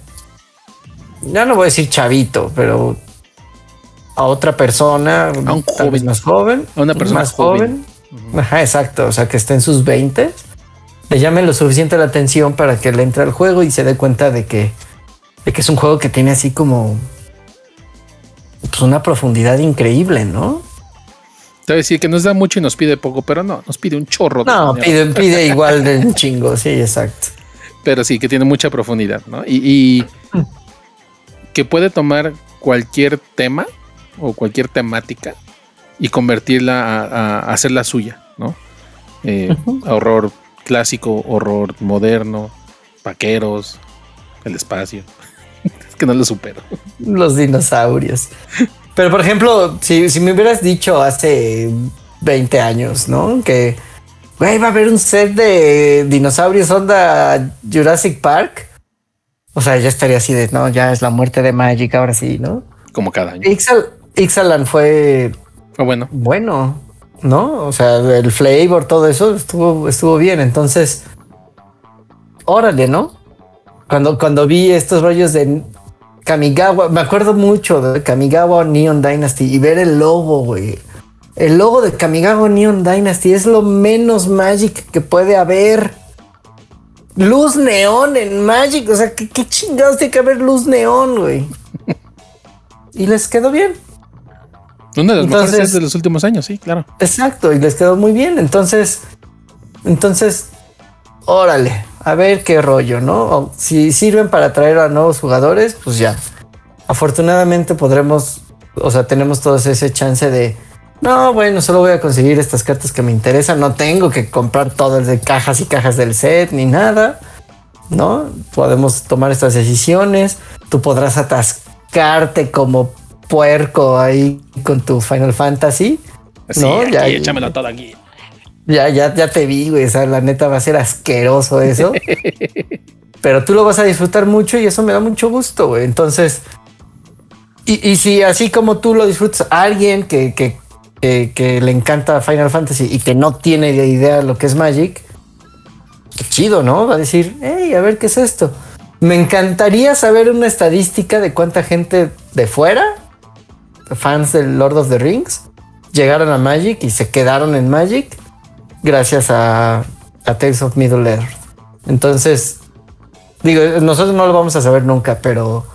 ya no voy a decir chavito, pero a otra persona, a un joven más joven, a una persona más joven. Ajá, exacto. O sea, que esté en sus 20 le llame lo suficiente la atención para que le entre al juego y se dé cuenta de que, de que es un juego que tiene así como pues una profundidad increíble, ¿no? Te voy a decir que nos da mucho y nos pide poco, pero no, nos pide un chorro. No, pide, pide igual de un chingo, sí, exacto. Pero sí, que tiene mucha profundidad, ¿no? Y, que puede tomar cualquier tema o cualquier temática y convertirla a, hacerla suya, ¿no? Eh, horror clásico, horror moderno, vaqueros, el espacio. es que no lo supero. Los dinosaurios. Pero por ejemplo, si, me hubieras dicho hace 20 años, ¿no? Que, güey, va a haber un set de dinosaurios onda Jurassic Park. O sea, ya estaría así de, no, ya es la muerte de Magic, ahora sí, ¿no? Como cada año. Ixalan fue... Fue bueno. Bueno, ¿no? O sea, el flavor, todo eso estuvo, estuvo bien. Entonces, órale, ¿no? Cuando, cuando vi estos rollos de Kamigawa, me acuerdo mucho de Kamigawa Neon Dynasty y ver el logo, güey. El logo de Kamigawa Neon Dynasty es lo menos Magic que puede haber. Luz neón en Magic, o sea, ¿qué, chingados tiene que haber luz neón, güey? y les quedó bien. Una de las mejores de los últimos años, sí, claro. Exacto, y les quedó muy bien. Entonces, entonces, órale, a ver qué rollo, ¿no? si sirven para atraer a nuevos jugadores, pues ya. Afortunadamente podremos, o sea, tenemos todos ese chance de, no, bueno, solo voy a conseguir estas cartas que me interesan, no tengo que comprar todas de cajas y cajas del set ni nada, ¿no? Podemos tomar estas decisiones, tú podrás atascarte como puerco ahí con tu Final Fantasy. ¿no? ya, échamelo todo aquí. Ya, ya, ya te vi, güey. O sea, la neta va a ser asqueroso eso. pero tú lo vas a disfrutar mucho y eso me da mucho gusto, güey. Entonces, y, si así como tú lo disfrutas, alguien que, que, que, le encanta Final Fantasy y que no tiene idea de lo que es Magic, qué chido, ¿no? Va a decir, hey, a ver qué es esto. Me encantaría saber una estadística de cuánta gente de fuera, fans del Lord of the Rings, llegaron a Magic y se quedaron en Magic gracias a, a Tales of Middle Earth. Entonces, digo, nosotros no lo vamos a saber nunca, pero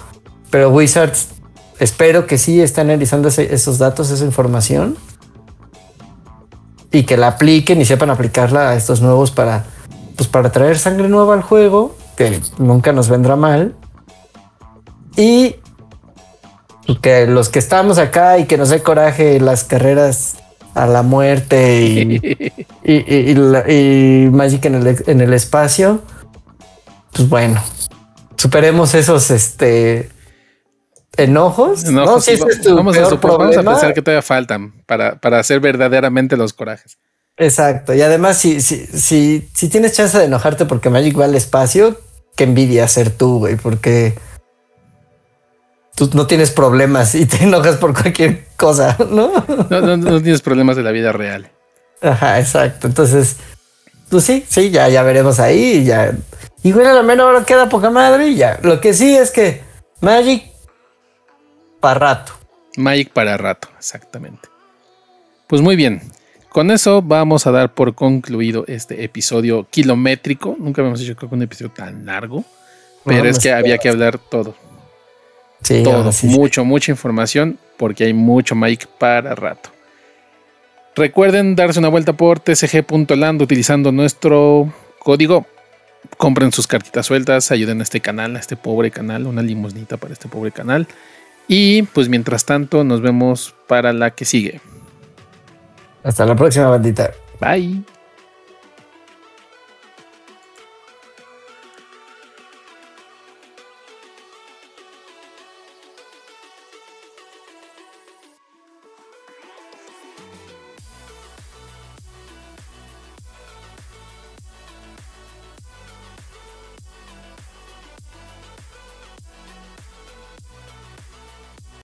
pero Wizards espero que sí esté analizando esos datos, esa información y que la apliquen y sepan aplicarla a estos nuevos para, pues para traer sangre nueva al juego, que nunca nos vendrá mal. Y que los que estamos acá y que nos dé coraje las carreras a la muerte y, y, Magic en el, en el espacio, pues bueno, superemos esos este enojos. no, si vamos, a, vamos, a, pensar que todavía faltan para, para hacer verdaderamente los corajes. Exacto. Y además, si, si, si, si tienes chance de enojarte porque Magic va al espacio, qué envidia ser tú, güey, porque tú no tienes problemas y te enojas por cualquier cosa, ¿no? No, no, tienes problemas de la vida real. Ajá, exacto. Entonces, pues sí, sí, ya, ya veremos ahí. Ya. Y bueno, a lo menos ahora queda poca madre y ya. Lo que sí es que Magic para rato. Magic para rato, exactamente. Pues muy bien. Con eso vamos a dar por concluido este episodio kilométrico. Nunca habíamos hecho un episodio tan largo, pero es que había que hablar todo. Sí, todo, mucho, mucha información, porque hay mucho Magic para rato. Recuerden darse una vuelta por tcg.land utilizando nuestro código. Compren sus cartitas sueltas, ayuden a este canal, a este pobre canal, una limosnita para este pobre canal. Y pues mientras tanto, nos vemos para la que sigue. Hasta la próxima, bandita. Bye.